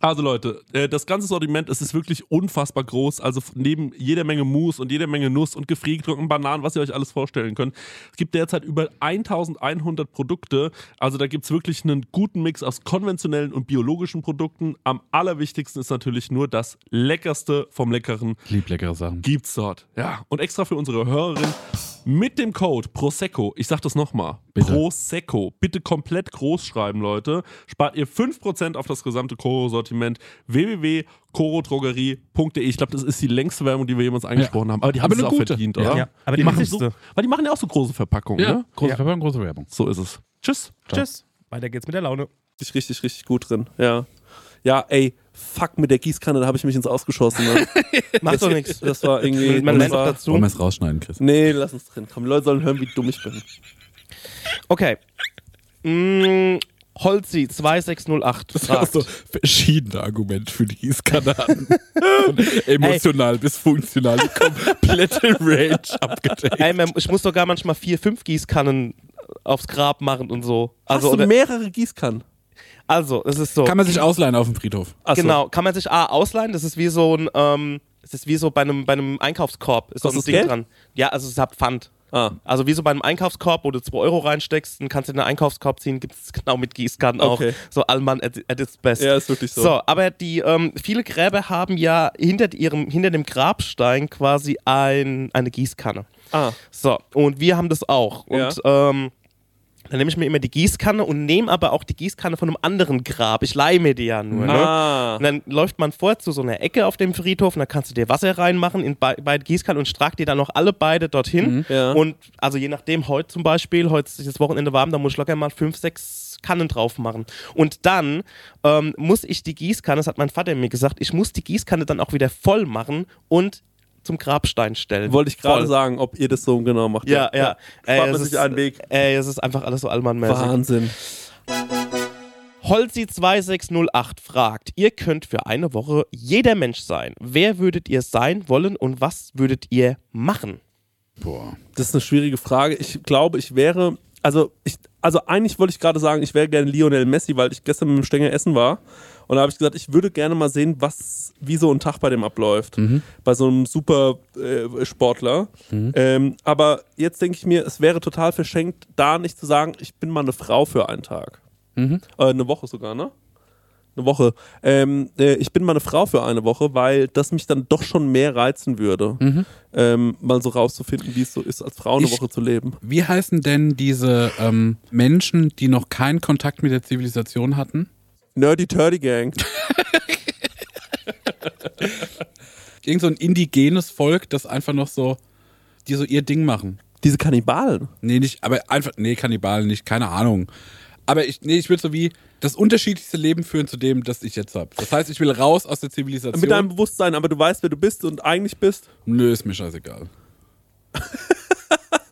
S4: Also Leute, äh, das ganze Sortiment, es ist wirklich unfassbar groß. Also neben jeder Menge Mousse und jeder Menge Nuss und gefriergetrockneten Bananen, was ihr euch alles vorstellen könnt. Es gibt derzeit über 1100 Produkte. Also da gibt es wirklich einen guten Mix aus konventionellen und biologischen Produkten. Am allerwichtigsten ist natürlich nur das Leckerste vom Leckeren
S3: lieb leckere Sachen.
S4: gibt's dort. Ja, und extra für unsere Hörerin mit dem Code Prosecco, ich sag das nochmal. Prosecco, bitte komplett groß schreiben, Leute, spart ihr 5% auf das gesamte Koro-Sortiment www.korodrogerie.de. Ich glaube, das ist die längste Werbung, die wir jemals angesprochen haben, aber die haben
S3: Aber
S4: es auch
S3: gute.
S4: verdient,
S3: Ja.
S4: oder?
S1: Ja, aber die
S4: machen
S1: wichtigste.
S4: so, weil die machen ja auch so große Verpackungen,
S3: Ja,
S4: ne?
S3: große
S1: Ja.
S3: Verpackung, große Werbung.
S4: So ist es. Tschüss.
S1: Tschüss. Weiter geht's mit der Laune.
S2: Richtig, richtig, richtig gut drin. Ja. Ja, ey, fuck, mit der Gießkanne, da habe ich mich ins Ausgeschossen. Ne?
S1: Macht doch nichts.
S2: Das war irgendwie.
S1: Man
S2: das war,
S1: dazu.
S3: Wollen wir es rausschneiden, Chris?
S2: Nee, lass uns drin. Komm, die Leute sollen hören, wie dumm ich bin.
S1: Okay. Mm, Holzi 2608 fragt.
S3: verschiedene Argumente für die. Von emotional bis funktional. Die komplette Range abgedeckt.
S1: Ey, man- ich muss sogar manchmal vier, fünf Gießkannen aufs Grab machen und so. Also,
S2: Hast du
S1: oder,
S2: mehrere Gießkannen?
S1: also es ist so.
S3: Kann man sich ausleihen auf dem Friedhof.
S2: Achso.
S1: Genau, kann man sich A ausleihen, das ist wie so ein, ähm, es ist wie so bei einem, bei einem Einkaufskorb. Ist so ein Ding
S2: Geld?
S1: dran. Ja, also es hat Pfand.
S2: Ah.
S1: Also wie so bei einem Einkaufskorb, wo du 2 Euro reinsteckst, dann kannst du in den Einkaufskorb ziehen, gibt es genau mit Gießkannen
S2: Okay.
S1: auch. So Allmann at, at its best.
S2: Ja, ist wirklich so.
S1: So, aber die ähm, viele Gräber haben ja hinter ihrem, hinter dem Grabstein quasi ein, eine Gießkanne.
S2: Ah.
S1: So, und wir haben das auch.
S2: Ja.
S1: Und ähm, dann nehme ich mir immer die Gießkanne und nehme aber auch die Gießkanne von einem anderen Grab. Ich leihe mir die ja nur. Ne?
S2: Ah.
S1: Und dann läuft man vor zu so einer Ecke auf dem Friedhof und dann kannst du dir Wasser reinmachen in be beide Gießkannen und strag die dann noch alle beide dorthin.
S2: Mhm. Ja.
S1: Und also je nachdem, heute zum Beispiel, heute ist das Wochenende warm, da muss ich locker mal fünf, sechs Kannen drauf machen. Und dann ähm, muss ich die Gießkanne, das hat mein Vater mir gesagt, ich muss die Gießkanne dann auch wieder voll machen und zum Grabstein stellen.
S2: Wollte ich gerade sagen, ob ihr das so genau macht.
S1: Ja, ja. Ey,
S2: Spart man
S1: es
S2: sich
S1: ist-
S2: einen Weg.
S1: Ey, es ist einfach alles so allmannmäßig.
S2: Wahnsinn.
S1: Holzi2608 fragt, ihr könnt für eine Woche jeder Mensch sein. Wer würdet ihr sein wollen und was würdet ihr machen?
S3: Boah.
S2: Das ist eine schwierige Frage. Ich glaube, ich wäre, also ich, also eigentlich wollte ich gerade sagen, ich wäre gerne Lionel Messi, weil ich gestern mit dem Stänger essen war. Und da habe ich gesagt, ich würde gerne mal sehen, was, wie so ein Tag bei dem abläuft. Bei so einem super äh, Sportler. Ähm, aber jetzt denke ich mir, es wäre total verschenkt, da nicht zu sagen, ich bin mal eine Frau für einen Tag. Äh, eine Woche sogar, ne? Eine Woche. Ähm, äh, ich bin mal eine Frau für eine Woche, weil das mich dann doch schon mehr reizen würde, ähm, mal so rauszufinden, wie es so ist, als Frau eine
S3: Ich-
S2: Woche zu leben.
S3: Wie heißen denn diese ähm, Menschen, die noch keinen Kontakt mit der Zivilisation hatten?
S2: Nerdy Turdy Gang.
S3: Irgend so ein indigenes Volk, das einfach noch so, die so ihr Ding machen.
S2: Diese Kannibalen.
S3: Nee, nicht, aber einfach, nee, Kannibalen nicht, keine Ahnung. Aber ich, nee, ich will so wie das unterschiedlichste Leben führen zu dem, das ich jetzt habe. Das heißt, ich will raus aus der Zivilisation.
S2: Mit deinem Bewusstsein, aber du weißt, wer du bist und eigentlich bist.
S3: Nö, ist mir scheißegal.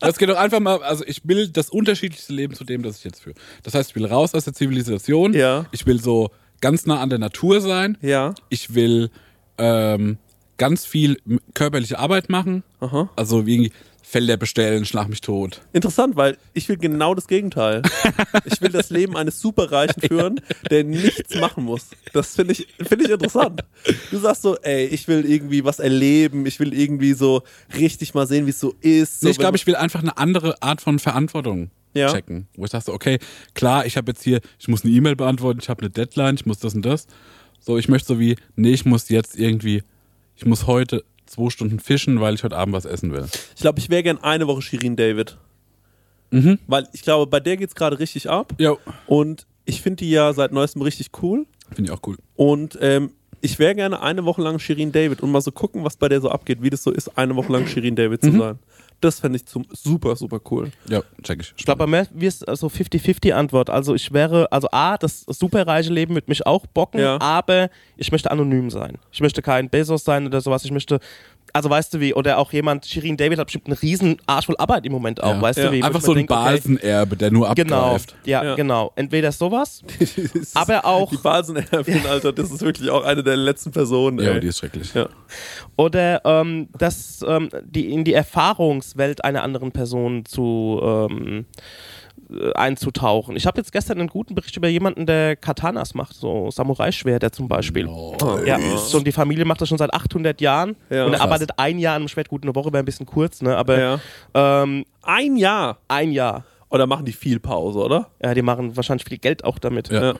S3: Das geht doch einfach mal, also ich will das unterschiedlichste Leben zu dem, das ich jetzt führe. Das heißt, ich will raus aus der Zivilisation.
S2: Ja.
S3: Ich will so ganz nah an der Natur sein.
S2: Ja.
S3: Ich will ähm, ganz viel körperliche Arbeit machen.
S2: Aha.
S3: Also wie irgendwie Felder bestellen, schlag mich tot.
S2: Interessant, weil ich will genau das Gegenteil. ich will das Leben eines Superreichen führen, der nichts machen muss. Das finde ich, finde ich interessant. Du sagst so, ey, ich will irgendwie was erleben, ich will irgendwie so richtig mal sehen, wie es so ist. So,
S3: Nee, ich glaube, ich will einfach eine andere Art von Verantwortung
S2: Ja.
S3: checken. Wo ich sage so, okay, klar, ich habe jetzt hier, ich muss eine E-Mail beantworten, ich habe eine Deadline, ich muss das und das. So, ich möchte so wie, nee, ich muss jetzt irgendwie, ich muss heute zwei Stunden fischen, weil ich heute Abend was essen will.
S2: Ich glaube, ich wäre gern eine Woche Shirin David. Weil ich glaube, bei der geht es gerade richtig ab.
S3: Jo.
S2: Und ich finde die ja seit neuestem richtig cool.
S3: Finde ich auch cool.
S2: Und ähm, ich wäre gerne eine Woche lang Shirin David und mal so gucken, was bei der so abgeht, wie das so ist, eine Woche lang Shirin David zu sein. Das fände ich zum, super, super cool.
S3: Ja, check ich.
S1: Ich glaube, bei mir ist so 50-50 Antwort. Also ich wäre, also A, das superreiche Leben würde mich auch bocken,
S2: Ja.
S1: aber ich möchte anonym sein. Ich möchte kein Bezos sein oder sowas. Ich möchte, also weißt du wie, oder auch jemand, Shirin David hat bestimmt einen riesen Arsch voll Arbeit im Moment auch,
S3: Ja.
S1: weißt
S2: Ja.
S1: du wie.
S3: Einfach so ein
S1: denk, okay,
S3: Balsenerbe, der nur
S1: Genau,
S3: abgreift.
S1: ja,
S2: Ja.
S1: genau. Entweder sowas, aber auch,
S2: Die Balsenerbin, Alter, das ist wirklich auch eine der letzten Personen.
S3: Ja,
S2: ey.
S3: die ist schrecklich.
S2: Ja.
S1: oder ähm, das, ähm, die, in die Erfahrungswelt einer anderen Person zu ähm, äh, einzutauchen. Ich habe jetzt gestern einen guten Bericht über jemanden, der Katanas macht, so Samurai-Schwerter zum Beispiel. Ja, so, und die Familie macht das schon seit 800 Jahren
S2: Ja.
S1: und er arbeitet ein Jahr an einem Schwert. Gut, eine Woche wäre ein bisschen kurz, ne? aber
S2: Ja.
S1: ähm,
S2: Ein Jahr.
S1: ein Jahr.
S2: Oder machen die viel Pause, oder?
S1: Ja, die machen wahrscheinlich viel Geld auch damit.
S3: Ja.
S2: Ja.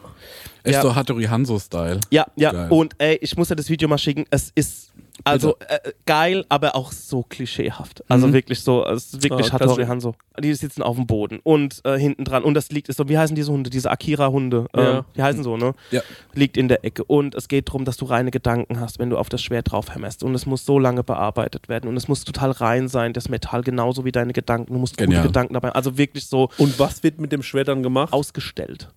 S3: Echt
S1: Ja.
S3: so Hattori Hanzo-Style.
S1: Ja, ja.
S3: Geil.
S1: Und ey, ich muss ja das Video mal schicken. Es ist also äh, geil, aber auch so klischeehaft. Also
S3: Mhm.
S1: wirklich so, es ist wirklich
S2: Ah,
S1: Hattori. Hanzo. Die sitzen auf dem Boden und äh, hinten dran. Und das liegt, ist so, wie heißen diese Hunde? Diese Akira-Hunde.
S2: Ja.
S1: Ähm, die heißen so, ne?
S3: Ja.
S1: Liegt in der Ecke. Und es geht darum, dass du reine Gedanken hast, wenn du auf das Schwert drauf hämmerst. Und es muss so lange bearbeitet werden. Und es muss total rein sein, das Metall, genauso wie deine Gedanken. Du musst
S3: Genial.
S1: gute Gedanken dabei. Also wirklich so
S2: Und was wird mit dem Schwert dann gemacht?
S1: ausgestellt.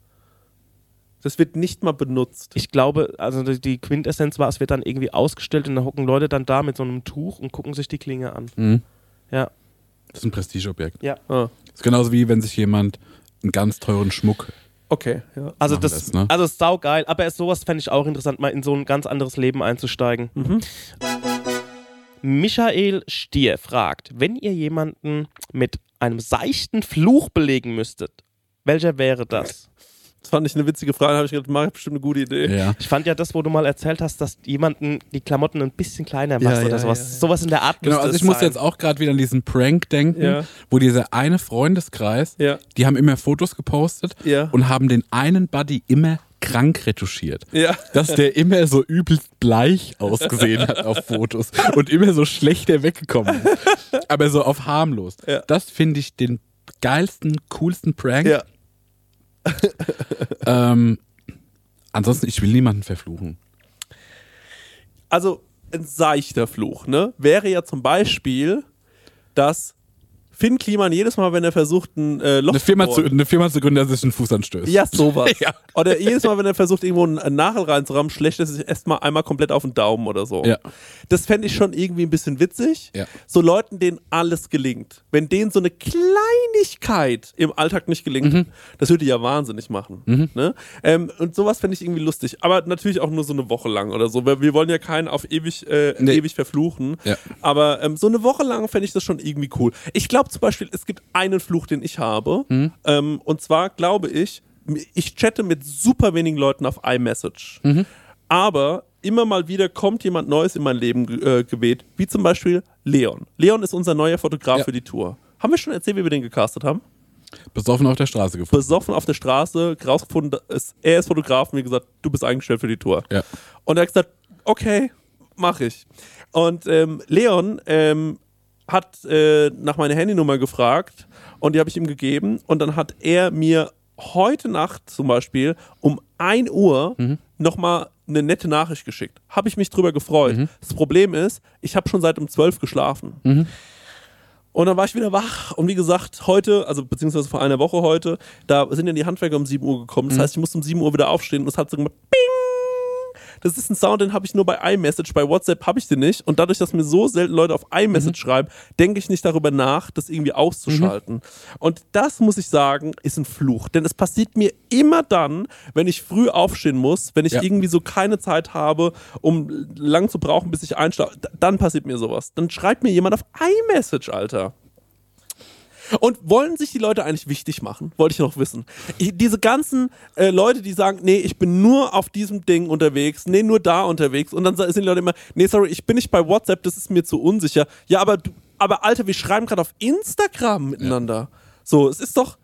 S2: Das wird nicht mal benutzt.
S1: Ich glaube, also die- Quintessenz war, es wird dann irgendwie ausgestellt und da hocken Leute dann da mit so einem Tuch und gucken sich die Klinge an.
S3: Mhm.
S1: Ja.
S3: Das ist ein Prestigeobjekt.
S1: Ja.
S2: Ah,
S3: Das ist genauso wie wenn sich jemand einen ganz teuren Schmuck.
S2: okay, ja.
S1: Also das,
S3: lässt, ne?
S1: also saugeil, aber es- sowas fände ich auch interessant, mal in so ein ganz anderes Leben einzusteigen. Michael Stier fragt, wenn ihr jemanden mit einem seichten Fluch belegen müsstet, welcher wäre das?
S2: Das fand ich eine witzige Frage. Da habe ich gedacht, Marc bestimmt eine gute Idee.
S3: Ja.
S1: Ich fand ja das, wo du mal erzählt hast, dass jemanden die Klamotten ein bisschen kleiner
S2: Ja,
S1: machst
S2: ja,
S1: oder sowas.
S2: ja, ja.
S1: Sowas in der Art
S3: Genau, also ich muss
S1: sein.
S3: jetzt auch gerade wieder an diesen Prank denken,
S2: Ja.
S3: wo dieser eine Freundeskreis,
S2: Ja.
S3: die haben immer Fotos gepostet
S2: Ja.
S3: und haben den einen Buddy immer krank retuschiert.
S2: Ja.
S3: Dass der immer so übelst bleich ausgesehen hat auf Fotos und immer so schlechter weggekommen ist. Aber so auf harmlos.
S2: Ja.
S3: Das finde ich den geilsten, coolsten Prank.
S2: Ja.
S3: Ähm, ansonsten, ich will niemanden verfluchen.
S2: Also ein seichter Fluch, ne? Wäre ja zum Beispiel, dass Finn Kliman jedes Mal, wenn er versucht, ein äh, Loch
S3: Eine Firma, zu, eine Firma zu gründen, der sich einen Fuß anstößt.
S2: Ja, sowas.
S3: Ja.
S2: Oder jedes Mal, wenn er versucht, irgendwo einen Nagel reinzurammen, schlägt er sich erstmal einmal komplett auf den Daumen oder so.
S3: Ja.
S2: Das fände ich schon irgendwie ein bisschen witzig.
S3: Ja.
S2: So Leuten, denen alles gelingt. Wenn denen so eine Kleinigkeit im Alltag nicht gelingt,
S3: Mhm.
S2: das würde die ja wahnsinnig machen. Ne? Ähm, und sowas fände ich irgendwie lustig. Aber natürlich auch nur so eine Woche lang oder so. Wir wollen ja keinen auf ewig, äh,
S3: Nee.
S2: ewig verfluchen.
S3: Ja.
S2: Aber ähm, so eine Woche lang fände ich das schon irgendwie cool. Ich glaube zum Beispiel, es gibt einen Fluch, den ich habe.
S3: Mhm.
S2: Ähm, und zwar glaube ich, ich chatte mit super wenigen Leuten auf iMessage.
S3: Mhm.
S2: Aber immer mal wieder kommt jemand Neues in mein Leben äh, geweht, wie zum Beispiel Leon. Leon ist unser neuer Fotograf
S3: Ja.
S2: für die Tour. Haben wir schon erzählt, wie wir den gecastet haben?
S3: Besoffen auf der Straße gefunden.
S2: Besoffen auf der Straße, rausgefunden, ist, er ist Fotograf und mir gesagt, du bist eingestellt für die Tour.
S3: Ja.
S2: Und er hat gesagt, okay, mach ich. Und ähm, Leon ähm, hat äh, nach meiner Handynummer gefragt und die habe ich ihm gegeben. Und dann hat er mir heute Nacht zum Beispiel um 1 Uhr
S3: Mhm.
S2: nochmal eine nette Nachricht geschickt. Habe ich mich drüber gefreut. Das Problem ist, ich habe schon seit um 12 geschlafen.
S3: Mhm.
S2: Und dann war ich wieder wach. Und wie gesagt, heute, also beziehungsweise vor einer Woche heute, da sind ja die Handwerker um 7 Uhr gekommen.
S3: Mhm.
S2: Das heißt, ich musste um 7 Uhr wieder aufstehen und es hat so gemacht, Bing! Das ist ein Sound, den habe ich nur bei iMessage. Bei WhatsApp habe ich den nicht. Und dadurch, dass mir so selten Leute auf iMessage schreiben, denke ich nicht darüber nach, das irgendwie auszuschalten. Und das, muss ich sagen, ist ein Fluch. Denn es passiert mir immer dann, wenn ich früh aufstehen muss, wenn ich
S3: Ja.
S2: irgendwie so keine Zeit habe, um lang zu brauchen, bis ich einschlafe, dann passiert mir sowas. Dann schreibt mir jemand auf iMessage, Alter. Und wollen sich die Leute eigentlich wichtig machen? Wollte ich noch wissen. Ich, diese ganzen äh, Leute, die sagen, nee, ich bin nur auf diesem Ding unterwegs, nee, nur da unterwegs. Und dann sind die Leute immer, nee, sorry, ich bin nicht bei WhatsApp, das ist mir zu unsicher. Ja, aber, du, aber Alter, wir schreiben gerade auf Instagram miteinander. So, es ist doch,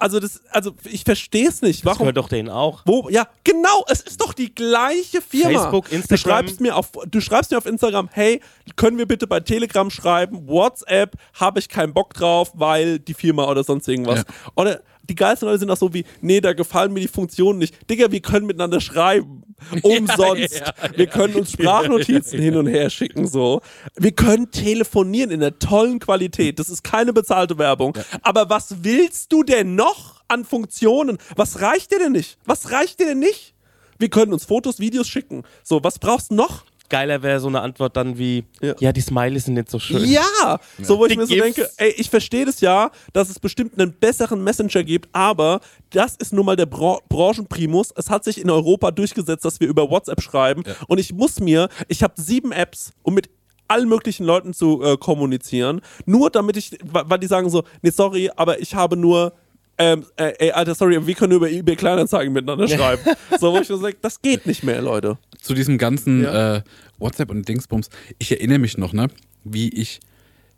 S2: Also das, also ich verstehe es nicht.
S5: Das
S2: Warum?
S5: gehört doch denen auch.
S2: Wo, ja, genau, es ist doch die gleiche Firma.
S5: Facebook,
S2: Du
S5: Instagram.
S2: schreibst, mir auf, du schreibst mir auf Instagram, hey, können wir bitte bei Telegram schreiben, WhatsApp, habe ich keinen Bock drauf, weil die Firma oder sonst irgendwas.
S3: Ja.
S2: Oder die geilsten Leute sind auch so wie, nee, da gefallen mir die Funktionen nicht. Digga, wir können miteinander schreiben. Umsonst. wir können uns Sprachnotizen hin und her schicken, so. Wir können telefonieren in einer tollen Qualität. Das ist keine bezahlte Werbung. Aber was willst du denn noch an Funktionen? Was reicht dir denn nicht? Was reicht dir denn nicht? Wir können uns Fotos, Videos schicken. So, was brauchst du noch?
S5: Geiler wäre so eine Antwort dann wie,
S2: Ja.
S5: ja, die Smileys sind nicht so schön.
S2: Ja, so wo ich
S5: Die
S2: mir so denke, ey, ich verstehe das ja, dass es bestimmt einen besseren Messenger gibt, aber das ist nun mal der Bra Branchenprimus. Es hat sich in Europa durchgesetzt, dass wir über WhatsApp schreiben und ich muss mir, ich habe sieben Apps, um mit allen möglichen Leuten zu äh, kommunizieren, nur damit ich, weil die sagen so, nee, sorry, aber ich habe nur ähm, äh, ey, Alter, sorry, wir können über eBay Kleinanzeigen miteinander schreiben. so, wo ich mir so sage, das geht nicht mehr, Leute.
S3: Zu diesem ganzen
S2: Ja.
S3: äh, WhatsApp und Dingsbums. Ich erinnere mich noch, ne, wie ich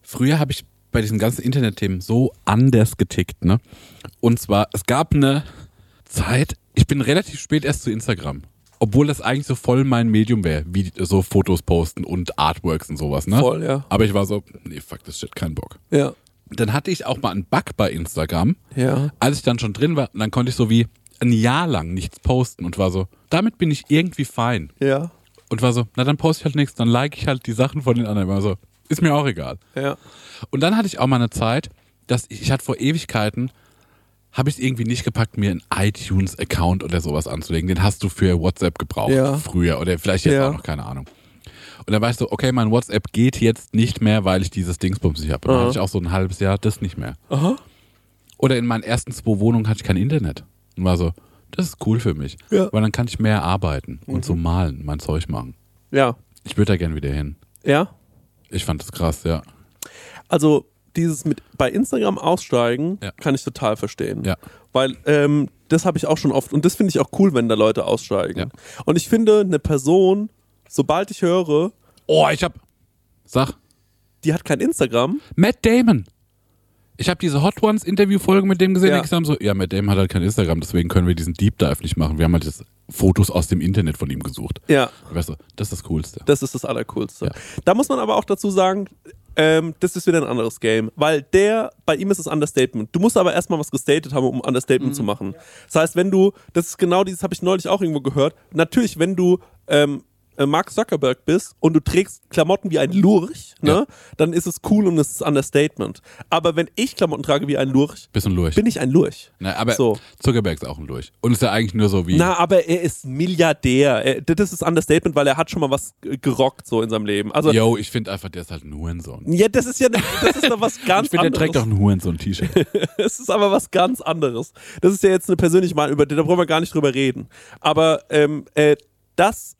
S3: früher habe ich bei diesen ganzen Internetthemen so anders getickt, ne? Und zwar es gab eine Zeit, ich bin relativ spät erst zu Instagram. Obwohl das eigentlich so voll mein Medium wäre, wie so Fotos posten und Artworks und sowas, ne?
S2: Voll, ja.
S3: Aber ich war so, nee, fuck das shit, kein Bock.
S2: Ja.
S3: Dann hatte ich auch mal einen Bug bei Instagram.
S2: Ja.
S3: Als ich dann schon drin war, dann konnte ich so wie ein Jahr lang nichts posten und war so, damit bin ich irgendwie fein.
S2: Ja.
S3: Und war so, na dann poste ich halt nichts, dann like ich halt die Sachen von den anderen. War so, ist mir auch egal.
S2: Ja.
S3: Und dann hatte ich auch mal eine Zeit, dass ich, ich hatte vor Ewigkeiten, habe ich es irgendwie nicht gepackt, mir einen iTunes-Account oder sowas anzulegen. Den hast du für WhatsApp gebraucht
S2: Ja.
S3: früher oder vielleicht jetzt
S2: Ja.
S3: auch noch, keine Ahnung. Und dann war ich so, okay, mein WhatsApp geht jetzt nicht mehr, weil ich dieses Dingsbums nicht habe. Und dann hatte ich auch so ein halbes Jahr das nicht mehr.
S2: Aha.
S3: Oder in meinen ersten zwei Wohnungen hatte ich kein Internet. Und war so, das ist cool für mich.
S2: Ja.
S3: Weil dann kann ich mehr arbeiten und so malen, mein Zeug machen.
S2: Ja.
S3: Ich würde da gern wieder hin.
S2: Ja.
S3: Ich fand das krass, ja.
S2: Also dieses mit bei Instagram aussteigen,
S3: Ja.
S2: kann ich total verstehen.
S3: Ja.
S2: Weil ähm, das habe ich auch schon oft und das finde ich auch cool, wenn da Leute aussteigen.
S3: Ja.
S2: Und ich finde, eine Person, sobald ich höre,
S3: Oh, ich hab. Sag.
S2: die hat kein Instagram,
S3: Matt Damon. Ich habe diese Hot Ones Interview-Folge mit dem gesehen.
S2: Ja.
S3: Ja. Ich haben so, ja, Matt Damon hat halt kein Instagram, deswegen können wir diesen Deep Dive nicht machen. Wir haben halt jetzt Fotos aus dem Internet von ihm gesucht.
S2: ja,
S3: Weißt du, das ist das Coolste.
S2: das ist das Allercoolste.
S3: Ja.
S2: Da muss man aber auch dazu sagen, ähm, das ist wieder ein anderes Game, weil der, bei ihm ist es Understatement. Du musst aber erstmal was gestatet haben, um Understatement zu machen. Das heißt, wenn du, das ist genau dieses, habe ich neulich auch irgendwo gehört, natürlich, wenn du ähm, äh, Mark Zuckerberg bist und du trägst Klamotten wie ein Lurch, ne,
S3: Ja.
S2: dann ist es cool und es ist Understatement. Aber wenn ich Klamotten trage wie ein Lurch,
S3: Bisschen Lurch.
S2: bin ich ein Lurch.
S3: Na, aber
S2: So.
S3: Zuckerberg ist auch ein Lurch. Und ist ja eigentlich nur so wie.
S2: Na, aber er ist Milliardär. Er, das ist Understatement, weil er hat schon mal was gerockt so in seinem Leben. Also,
S3: Yo, ich finde einfach, der ist halt ein Hurensohn.
S2: ja, das ist ja, das ist doch was ganz
S3: Ich finde, der
S2: anderes.
S3: trägt auch ein Hurensohn-T-Shirt.
S2: Es ist aber was ganz anderes. Das ist ja jetzt eine persönliche Meinung, über die, da brauchen wir gar nicht drüber reden. Aber ähm, äh, das,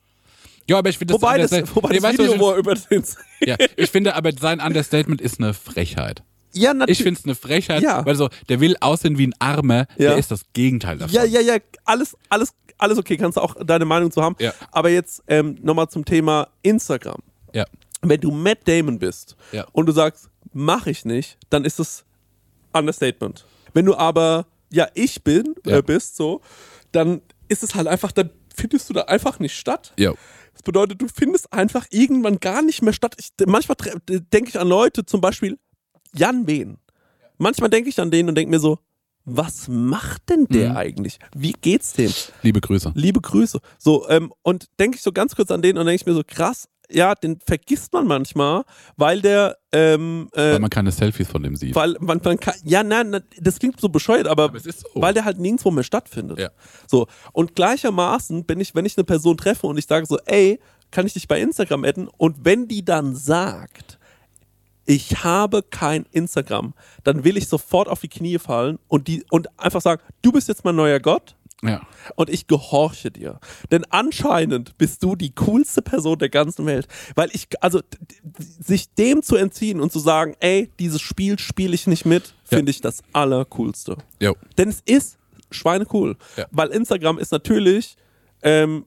S3: ja, aber ich finde das,
S2: wobei das, wobei
S3: Nee,
S2: das
S3: weißt
S2: Video,
S3: was
S2: wo er über den...
S3: ich, ja, ich finde aber sein Understatement ist eine Frechheit.
S2: ja, natürlich.
S3: Ich finde es eine Frechheit,
S2: Ja.
S3: weil so, der will aussehen wie ein Armer,
S2: Ja.
S3: der ist das Gegenteil davon.
S2: Ja, ja, ja, alles, alles, alles okay, kannst du auch deine Meinung zu haben.
S3: Ja.
S2: Aber jetzt ähm, nochmal zum Thema Instagram.
S3: Ja.
S2: Wenn du Matt Damon bist
S3: Ja.
S2: und du sagst, mach ich nicht, dann ist es Understatement. Wenn du aber, ja, ich bin, äh, bist, so, dann ist es halt einfach, dann findest du da einfach nicht statt.
S3: Ja.
S2: Das bedeutet, du findest einfach irgendwann gar nicht mehr statt. Ich, manchmal denke ich an Leute, zum Beispiel Jan Wehn. Manchmal denke ich an den und denke mir so, was macht denn der
S3: Mhm.
S2: eigentlich? Wie geht's dem?
S3: Liebe Grüße.
S2: Liebe Grüße. So, ähm, und denke ich so ganz kurz an den und denke ich mir so, krass, ja, den vergisst man manchmal, weil der, ähm, äh,
S3: Weil man keine Selfies von dem sieht.
S2: weil man, man kann, ja, nein, das klingt so bescheuert, aber,
S3: Aber so.
S2: weil der halt nirgendwo mehr stattfindet.
S3: Ja.
S2: So, und gleichermaßen bin ich, wenn ich eine Person treffe und ich sage so, ey, kann ich dich bei Instagram adden? Und wenn die dann sagt, ich habe kein Instagram, dann will ich sofort auf die Knie fallen und die und einfach sagen, du bist jetzt mein neuer Gott
S3: Ja.
S2: und ich gehorche dir. Denn anscheinend bist du die coolste Person der ganzen Welt. Weil ich, also sich dem zu entziehen und zu sagen, ey, dieses Spiel spiele ich nicht mit,
S3: Ja.
S2: finde ich das Allercoolste.
S3: Jo.
S2: Denn es ist schweinecool.
S3: Ja.
S2: Weil Instagram ist natürlich, ähm,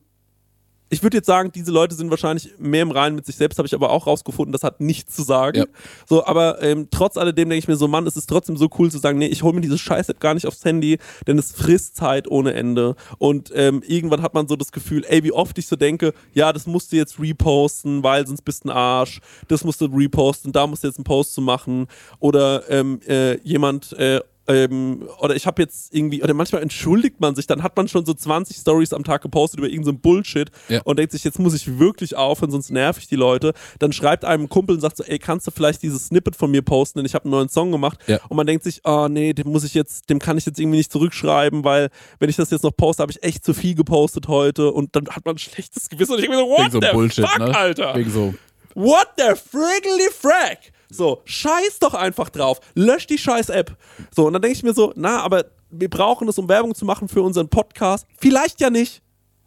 S2: ich würde jetzt sagen, diese Leute sind wahrscheinlich mehr im Reinen mit sich selbst, habe ich aber auch rausgefunden, das hat nichts zu sagen.
S3: Ja.
S2: So, aber ähm, trotz alledem denke ich mir so, Mann, es ist trotzdem so cool zu sagen, nee, ich hole mir diese Scheiß-App gar nicht aufs Handy, denn es frisst Zeit ohne Ende. Und ähm, irgendwann hat man so das Gefühl, ey, wie oft ich so denke, ja, das musst du jetzt reposten, weil sonst bist du ein Arsch. Das musst du reposten, da musst du jetzt einen Post zu machen. Oder ähm, äh, jemand äh, ähm, oder ich habe jetzt irgendwie, oder manchmal entschuldigt man sich, dann hat man schon so 20 Stories am Tag gepostet über irgendeinen so Bullshit
S3: Ja.
S2: und denkt sich, jetzt muss ich wirklich aufhören, sonst nerv ich die Leute. Dann schreibt einem ein Kumpel und sagt so, ey, kannst du vielleicht dieses Snippet von mir posten, denn ich habe einen neuen Song gemacht.
S3: Ja.
S2: Und man denkt sich, oh nee, dem muss ich jetzt, dem kann ich jetzt irgendwie nicht zurückschreiben, weil wenn ich das jetzt noch poste, habe ich echt zu viel gepostet heute und dann hat man ein schlechtes Gewissen und ich denke mir so, what
S3: Wegen so
S2: the
S3: Bullshit,
S2: fuck,
S3: ne?
S2: Alter?
S3: Wegen so.
S2: What the friggly frack? So, scheiß doch einfach drauf. Lösch die scheiß App. So, und dann denke ich mir so, na, aber wir brauchen es, um Werbung zu machen für unseren Podcast. Vielleicht ja nicht.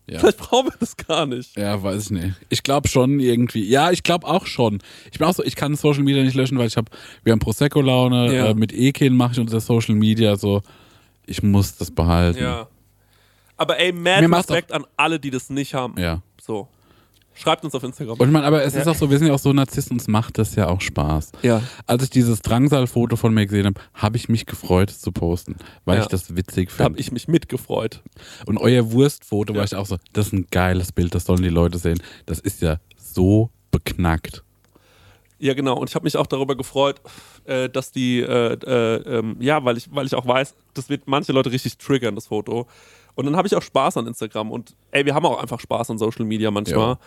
S3: Ja.
S2: Vielleicht brauchen wir das gar nicht.
S3: Ja, weiß ich nicht. Ich glaube schon irgendwie. Ja, ich glaube auch schon. Ich bin auch so, ich kann Social Media nicht löschen, weil ich habe, wir haben Prosecco-Laune,
S2: Ja.
S3: äh, mit Ekin mache ich unter Social Media so. Ich muss das behalten.
S2: Ja. Aber ey, mad Respekt an alle, die das nicht haben.
S3: Ja.
S2: So. Schreibt uns auf Instagram.
S3: Und ich meine, aber es ist auch so, wir sind ja auch so Narzissten, uns macht das ja auch Spaß.
S2: Ja.
S3: Als ich dieses Drangsal-Foto von mir gesehen habe, habe ich mich gefreut, es zu posten, weil
S2: Ja.
S3: ich das witzig
S2: da
S3: finde.
S2: habe ich mich mitgefreut.
S3: Und euer Wurstfoto
S2: Ja.
S3: war ich auch so, das ist ein geiles Bild, das sollen die Leute sehen. Das ist ja so beknackt.
S2: Ja, genau. Und ich habe mich auch darüber gefreut, äh, dass die, äh, äh, ähm, ja, weil ich, weil ich auch weiß, das wird manche Leute richtig triggern, das Foto. Und dann habe ich auch Spaß an Instagram. Und ey, wir haben auch einfach Spaß an Social Media manchmal.
S3: Ja.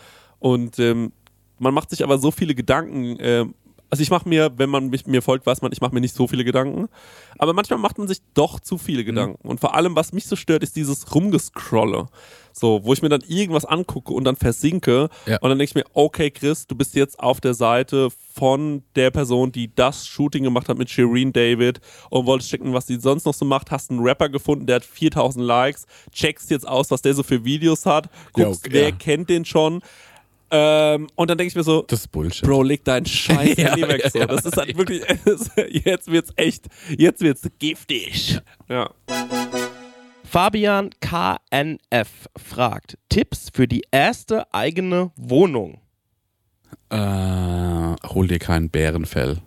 S2: Und ähm, man macht sich aber so viele Gedanken. ähm, also ich mache mir, wenn man mich, mir folgt, weiß man, ich mache mir nicht so viele Gedanken. Aber manchmal macht man sich doch zu viele Gedanken. Und vor allem, was mich so stört, ist dieses Rumgescrolle. So, wo ich mir dann irgendwas angucke und dann versinke.
S3: Ja.
S2: Und dann denke ich mir, okay, Chris, du bist jetzt auf der Seite von der Person, die das Shooting gemacht hat mit Shireen David und wolltest checken, was sie sonst noch so macht. Hast einen Rapper gefunden, der hat 4000 Likes. Checkst jetzt aus, was der so für Videos hat. Guckst,
S3: okay,
S2: wer
S3: ja.
S2: kennt den schon. Ähm, und dann denke ich mir so,
S3: Das ist Bullshit.
S2: Bro, leg dein scheiß
S3: Ja,
S2: Handy weg. So.
S3: ja.
S2: Das ist halt wirklich, jetzt wird's echt, jetzt wird's giftig. Ja.
S1: Fabian KNF fragt: Tipps für die erste eigene Wohnung.
S3: Äh, hol dir kein Bärenfell.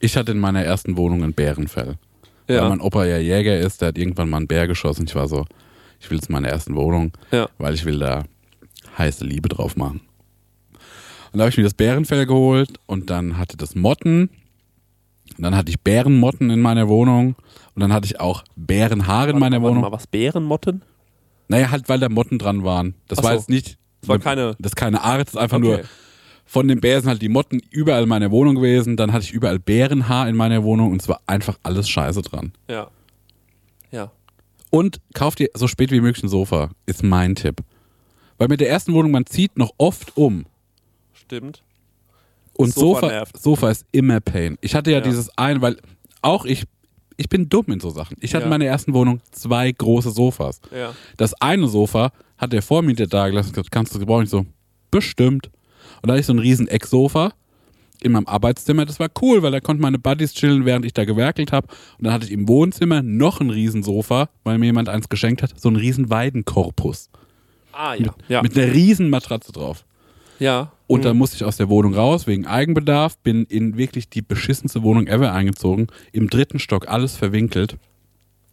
S3: Ich hatte in meiner ersten Wohnung ein Bärenfell. Weil
S2: Ja.
S3: mein Opa ja Jäger ist, der hat irgendwann mal einen Bär geschossen. Ich war so, ich will jetzt meine ersten Wohnung,
S2: Ja.
S3: weil ich will da heiße Liebe drauf machen. Und da habe ich mir das Bärenfell geholt und dann hatte das Motten. Und dann hatte ich Bärenmotten in meiner Wohnung. Und dann hatte ich auch Bärenhaare in meiner
S2: Warte
S3: Wohnung.
S2: mal, was? Bärenmotten?
S3: Naja, halt, weil da Motten dran waren. Das
S2: Ach
S3: war
S2: so.
S3: jetzt nicht.
S2: Das war keine-
S3: Das ist keine Art, das ist einfach
S2: Okay.
S3: nur. Von den Bären sind halt die Motten überall in meiner Wohnung gewesen. Dann hatte ich überall Bärenhaar in meiner Wohnung und es war einfach alles scheiße dran.
S2: Ja. Ja.
S3: Und kauf dir so spät wie möglich ein Sofa, ist mein Tipp. Weil mit der ersten Wohnung, man zieht noch oft um.
S2: Stimmt.
S3: Und
S2: Sofa
S3: Sofa. Sofa ist immer Pain. Ich hatte ja,
S2: Ja.
S3: dieses ein, weil auch ich, ich bin dumm in so Sachen. Ich hatte
S2: Ja.
S3: in meiner ersten Wohnung zwei große Sofas.
S2: Ja.
S3: Das eine Sofa hat der Vormieter da gelassen und gesagt, kannst du das gebrauchen? Ich so, bestimmt. Und da hatte ich so ein riesen Ecksofa in meinem Arbeitszimmer. Das war cool, weil da konnten meine Buddies chillen, während ich da gewerkelt habe. Und dann hatte ich im Wohnzimmer noch ein riesen Sofa, weil mir jemand eins geschenkt hat, so einen riesen Weidenkorpus.
S2: Ah, ja. Ja.
S3: Mit einer riesen Matratze drauf.
S2: Ja.
S3: Und dann musste ich aus der Wohnung raus wegen Eigenbedarf, bin in wirklich die beschissenste Wohnung ever eingezogen. Im dritten Stock alles verwinkelt.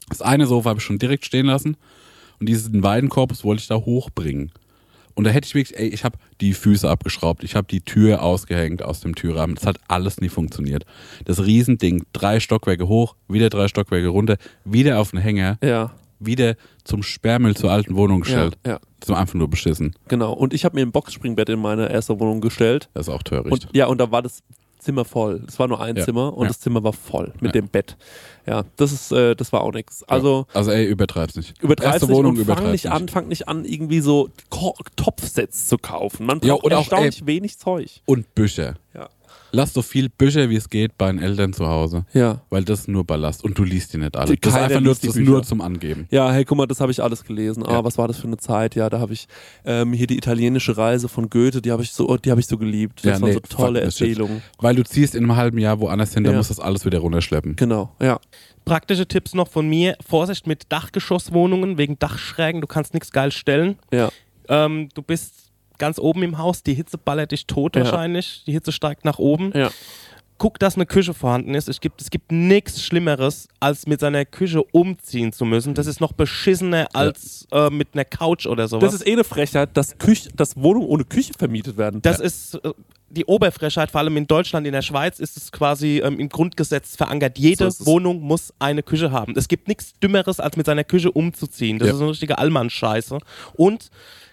S3: Das eine Sofa habe ich schon direkt stehen lassen und diesen Weidenkorpus wollte ich da hochbringen. Und da hätte ich wirklich, ey, ich habe die Füße abgeschraubt, ich habe die Tür ausgehängt aus dem Türrahmen. Das hat alles nie funktioniert. Das Riesending, drei Stockwerke hoch, wieder drei Stockwerke runter, wieder auf den Hänger,
S2: Ja.
S3: Wieder zum Sperrmüll zur alten Wohnung gestellt.
S2: Ja. ja.
S3: War einfach nur beschissen.
S2: Genau. Und ich habe mir ein Boxspringbett in meine erste Wohnung gestellt.
S3: Das ist auch töricht.
S2: Und ja, und da war das Zimmer voll. Es war nur ein
S3: Ja.
S2: Zimmer und
S3: Ja.
S2: das Zimmer war voll mit
S3: Ja.
S2: dem Bett. Ja, das ist, äh, das war auch nichts. Also
S3: Also ey, übertreib's nicht.
S2: übertreib's
S3: Erste
S2: nicht
S3: Wohnung
S2: und fang nicht an, fang nicht an, irgendwie so Topfsets zu kaufen. Man
S3: Ja,
S2: braucht
S3: oder auch,
S2: erstaunlich wenig Zeug.
S3: Und Bücher.
S2: Ja.
S3: Lass so viel Bücher wie es geht bei den Eltern zu Hause.
S2: Ja.
S3: Weil das ist nur Ballast. Und du liest die nicht alle.
S2: Die-
S3: Das ist einfach nur,
S2: die
S3: das nur zum Angeben.
S2: Ja, hey, guck mal, das habe ich alles gelesen. Ah,
S3: Ja.
S2: was war das für eine Zeit? Ja, da habe ich ähm, hier die italienische Reise von Goethe, die habe ich so, die habe ich so geliebt. Das
S3: Ja,
S2: waren
S3: nee,
S2: so tolle. Erzählungen.
S3: Weil du ziehst in einem halben Jahr woanders hin, da
S2: Ja.
S3: musst du das alles wieder runterschleppen.
S2: Genau, ja.
S1: Praktische Tipps noch von mir: Vorsicht mit Dachgeschosswohnungen wegen Dachschrägen. Du kannst nichts geil stellen.
S2: Ja.
S1: Ähm, du bist ganz oben im Haus, die Hitze ballert dich tot
S2: Ja.
S1: wahrscheinlich, die Hitze steigt nach oben.
S2: Ja.
S1: Guck, dass eine Küche vorhanden ist. Es gibt, es gibt nichts Schlimmeres, als mit seiner Küche umziehen zu müssen. Das ist noch beschissener als äh, mit einer Couch oder sowas.
S2: Das ist eh eine Frechheit, dass, Küche, dass Wohnungen ohne Küche vermietet werden.
S1: Das ist äh, die Oberfrechheit, vor allem in Deutschland, in der Schweiz ist es quasi ähm, im Grundgesetz verankert. Jede
S2: So.
S1: Wohnung muss eine Küche haben. Es gibt nichts Dümmeres, als mit seiner Küche umzuziehen. Das
S2: Ja.
S1: ist eine richtige Allmann-Scheiße. Und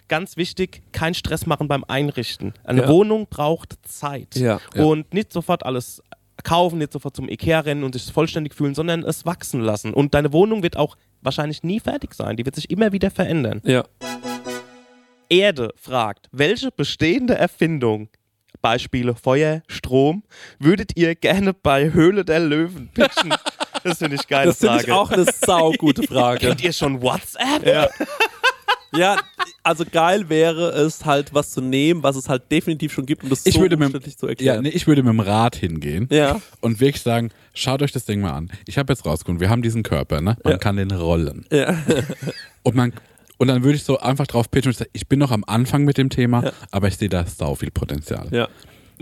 S1: ganz wichtig, kein Stress machen beim Einrichten. Eine
S2: Ja.
S1: Wohnung braucht Zeit.
S2: Ja.
S1: Und nicht sofort alles kaufen, nicht sofort zum Ikea rennen und sich vollständig fühlen, sondern es wachsen lassen. Und deine Wohnung wird auch wahrscheinlich nie fertig sein. Die wird sich immer wieder verändern.
S2: ja.
S1: Erde fragt, welche bestehende Erfindung, Beispiele Feuer, Strom, würdet ihr gerne bei Höhle der Löwen pitchen? Das finde ich geil.
S2: Das finde ich auch eine saugute Frage.
S1: Kennt ihr schon WhatsApp?
S2: Ja. ja, also geil wäre es halt, was zu nehmen, was es halt definitiv schon gibt, um das
S3: Ich
S2: so
S3: würde mit,
S2: umständlich zu
S3: ja,
S2: erklären.
S3: nee, ich würde mit dem Rad hingehen
S2: Ja.
S3: und wirklich sagen, schaut euch das Ding mal an. Ich habe jetzt rausgefunden, wir haben diesen Körper, ne? Man
S2: Ja.
S3: kann den rollen.
S2: Ja.
S3: Und man und dann würde ich so einfach drauf pitchen und sagen, ich bin noch am Anfang mit dem Thema, aber ich sehe da sau viel Potenzial.
S2: ja.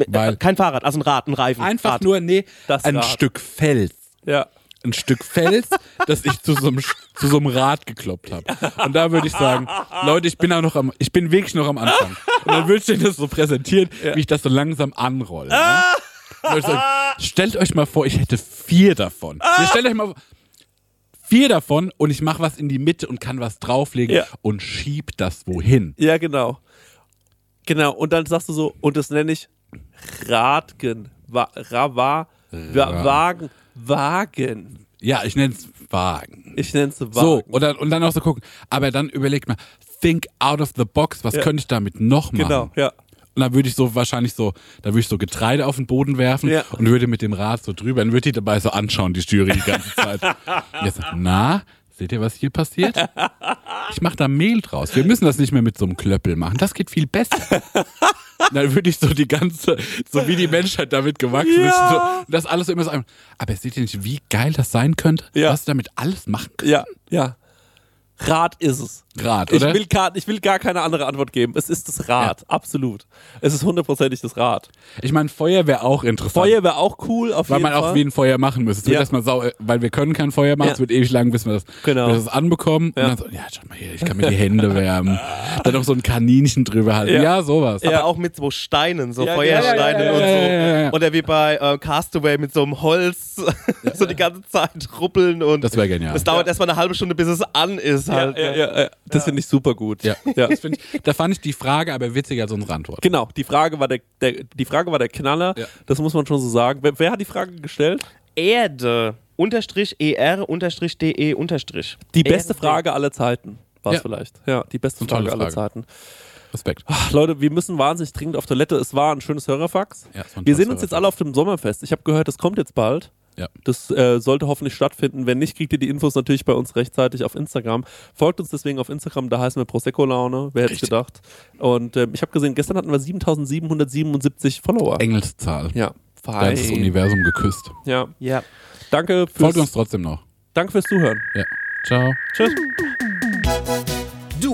S3: Weil-
S1: Kein Fahrrad, also ein Rad, ein Reifen.
S3: Einfach
S1: Rad.
S3: nur, nee,
S2: Das
S3: ein
S2: Rad.
S3: Stück Fels.
S2: Ja.
S3: Ein Stück Fels, das ich zu so einem, zu so einem Rad gekloppt habe. Und da würde ich sagen, Leute, ich bin auch noch am, ich bin wirklich noch am Anfang. Und dann würde ich denen das so präsentieren, wie ich das so langsam anrolle. Ne? Sagen, stellt euch mal vor, ich hätte vier davon. Ihr stellt euch mal vor, vier davon und ich mache was in die Mitte und kann was drauflegen
S2: Ja.
S3: und schieb das wohin.
S2: Ja, genau. Genau, und dann sagst du so, und das nenne ich Radgen. Wa Ra wa wa Wagen. Wagen.
S3: Ja, ich nenne es Wagen.
S2: Ich nenne es Wagen.
S3: So, und dann, und dann auch so gucken. Aber dann überlegt mal, think out of the box, was
S2: Ja.
S3: könnte ich damit noch machen?
S2: Genau, ja.
S3: Und dann würde ich so wahrscheinlich so, da würde ich so Getreide auf den Boden werfen
S2: Ja.
S3: und würde mit dem Rad so drüber, dann würde die dabei so anschauen, die Jury die ganze Zeit. Und Jetzt, na, seht ihr, was hier passiert? Ich mache da Mehl draus. Wir müssen das nicht mehr mit so einem Klöppel machen. Das geht viel besser. Dann würde ich so die ganze, so wie die Menschheit damit gewachsen ist, so, das alles so immer so ein, aber seht ihr nicht, wie geil das sein könnte?
S2: Ja.
S3: Was wir damit alles machen können?
S2: Ja, ja. Rad ist es.
S3: Rad,
S2: Ich
S3: oder?
S2: will, gar, ich will gar keine andere Antwort geben. Es ist das Rad, absolut. Es ist hundertprozentig das Rad.
S3: Ich meine, Feuer wäre auch interessant.
S2: Feuer wäre auch cool, auf
S3: Weil
S2: jeden
S3: man
S2: Fall.
S3: auch wie ein Feuer machen müsste. Es wird
S2: Ja.
S3: erstmal sau, weil wir können kein Feuer machen,
S2: Ja.
S3: es wird ewig lang, bis wir das,
S2: Genau.
S3: bis wir das anbekommen.
S2: Ja.
S3: Und dann so, ja, schau mal hier, ich kann mir die Hände wärmen. dann noch so ein Kaninchen drüber halten.
S2: Ja.
S3: Ja, sowas.
S1: Aber auch mit so Steinen, so
S2: Ja,
S1: Feuersteinen
S2: ja, ja, ja,
S1: und so.
S3: ja, ja, ja.
S1: Oder wie bei äh, Castaway mit so einem Holz so die ganze Zeit ruppeln und
S3: Das wäre genial.
S1: das dauert erstmal eine halbe Stunde, bis es an ist
S2: ja,
S1: halt.
S2: ja, ja, ja. Das finde ich super gut.
S3: Ja.
S2: ja.
S3: Das ich, da fand ich die Frage aber witziger als unsere Antwort.
S2: Genau, die Frage war der, der, die Frage war der Knaller.
S3: Ja.
S2: Das muss man schon so sagen. Wer, wer hat die Frage gestellt?
S1: Erde, unterstrich ER, unterstrich DE, unterstrich.
S2: Die beste
S1: Erde.
S2: Frage aller Zeiten war es
S3: Ja.
S2: vielleicht. Ja, die beste
S3: tolle
S2: Frage aller
S3: Frage.
S2: Zeiten.
S3: Respekt.
S2: Ach, Leute, wir müssen wahnsinnig dringend auf Toilette. Es war ein schönes Hörerfax.
S3: Ja, es ein
S2: wir sehen uns jetzt
S3: Hörerfax.
S2: alle auf dem Sommerfest. Ich habe gehört, das kommt jetzt bald.
S3: Ja.
S2: Das äh, sollte hoffentlich stattfinden. Wenn nicht, kriegt ihr die Infos natürlich bei uns rechtzeitig auf Instagram. Folgt uns deswegen auf Instagram, da heißen wir Prosecco Laune. Wer hätte gedacht? Und ähm, ich habe gesehen, gestern hatten wir 7777 Follower.
S3: Engelszahl.
S2: Ja,
S3: Da hat das. Universum geküsst.
S2: Ja,
S1: Ja.
S2: danke
S3: Folgt uns
S2: fürs,
S3: trotzdem noch.
S2: danke fürs Zuhören.
S3: Ja. Ciao.
S1: Tschüss.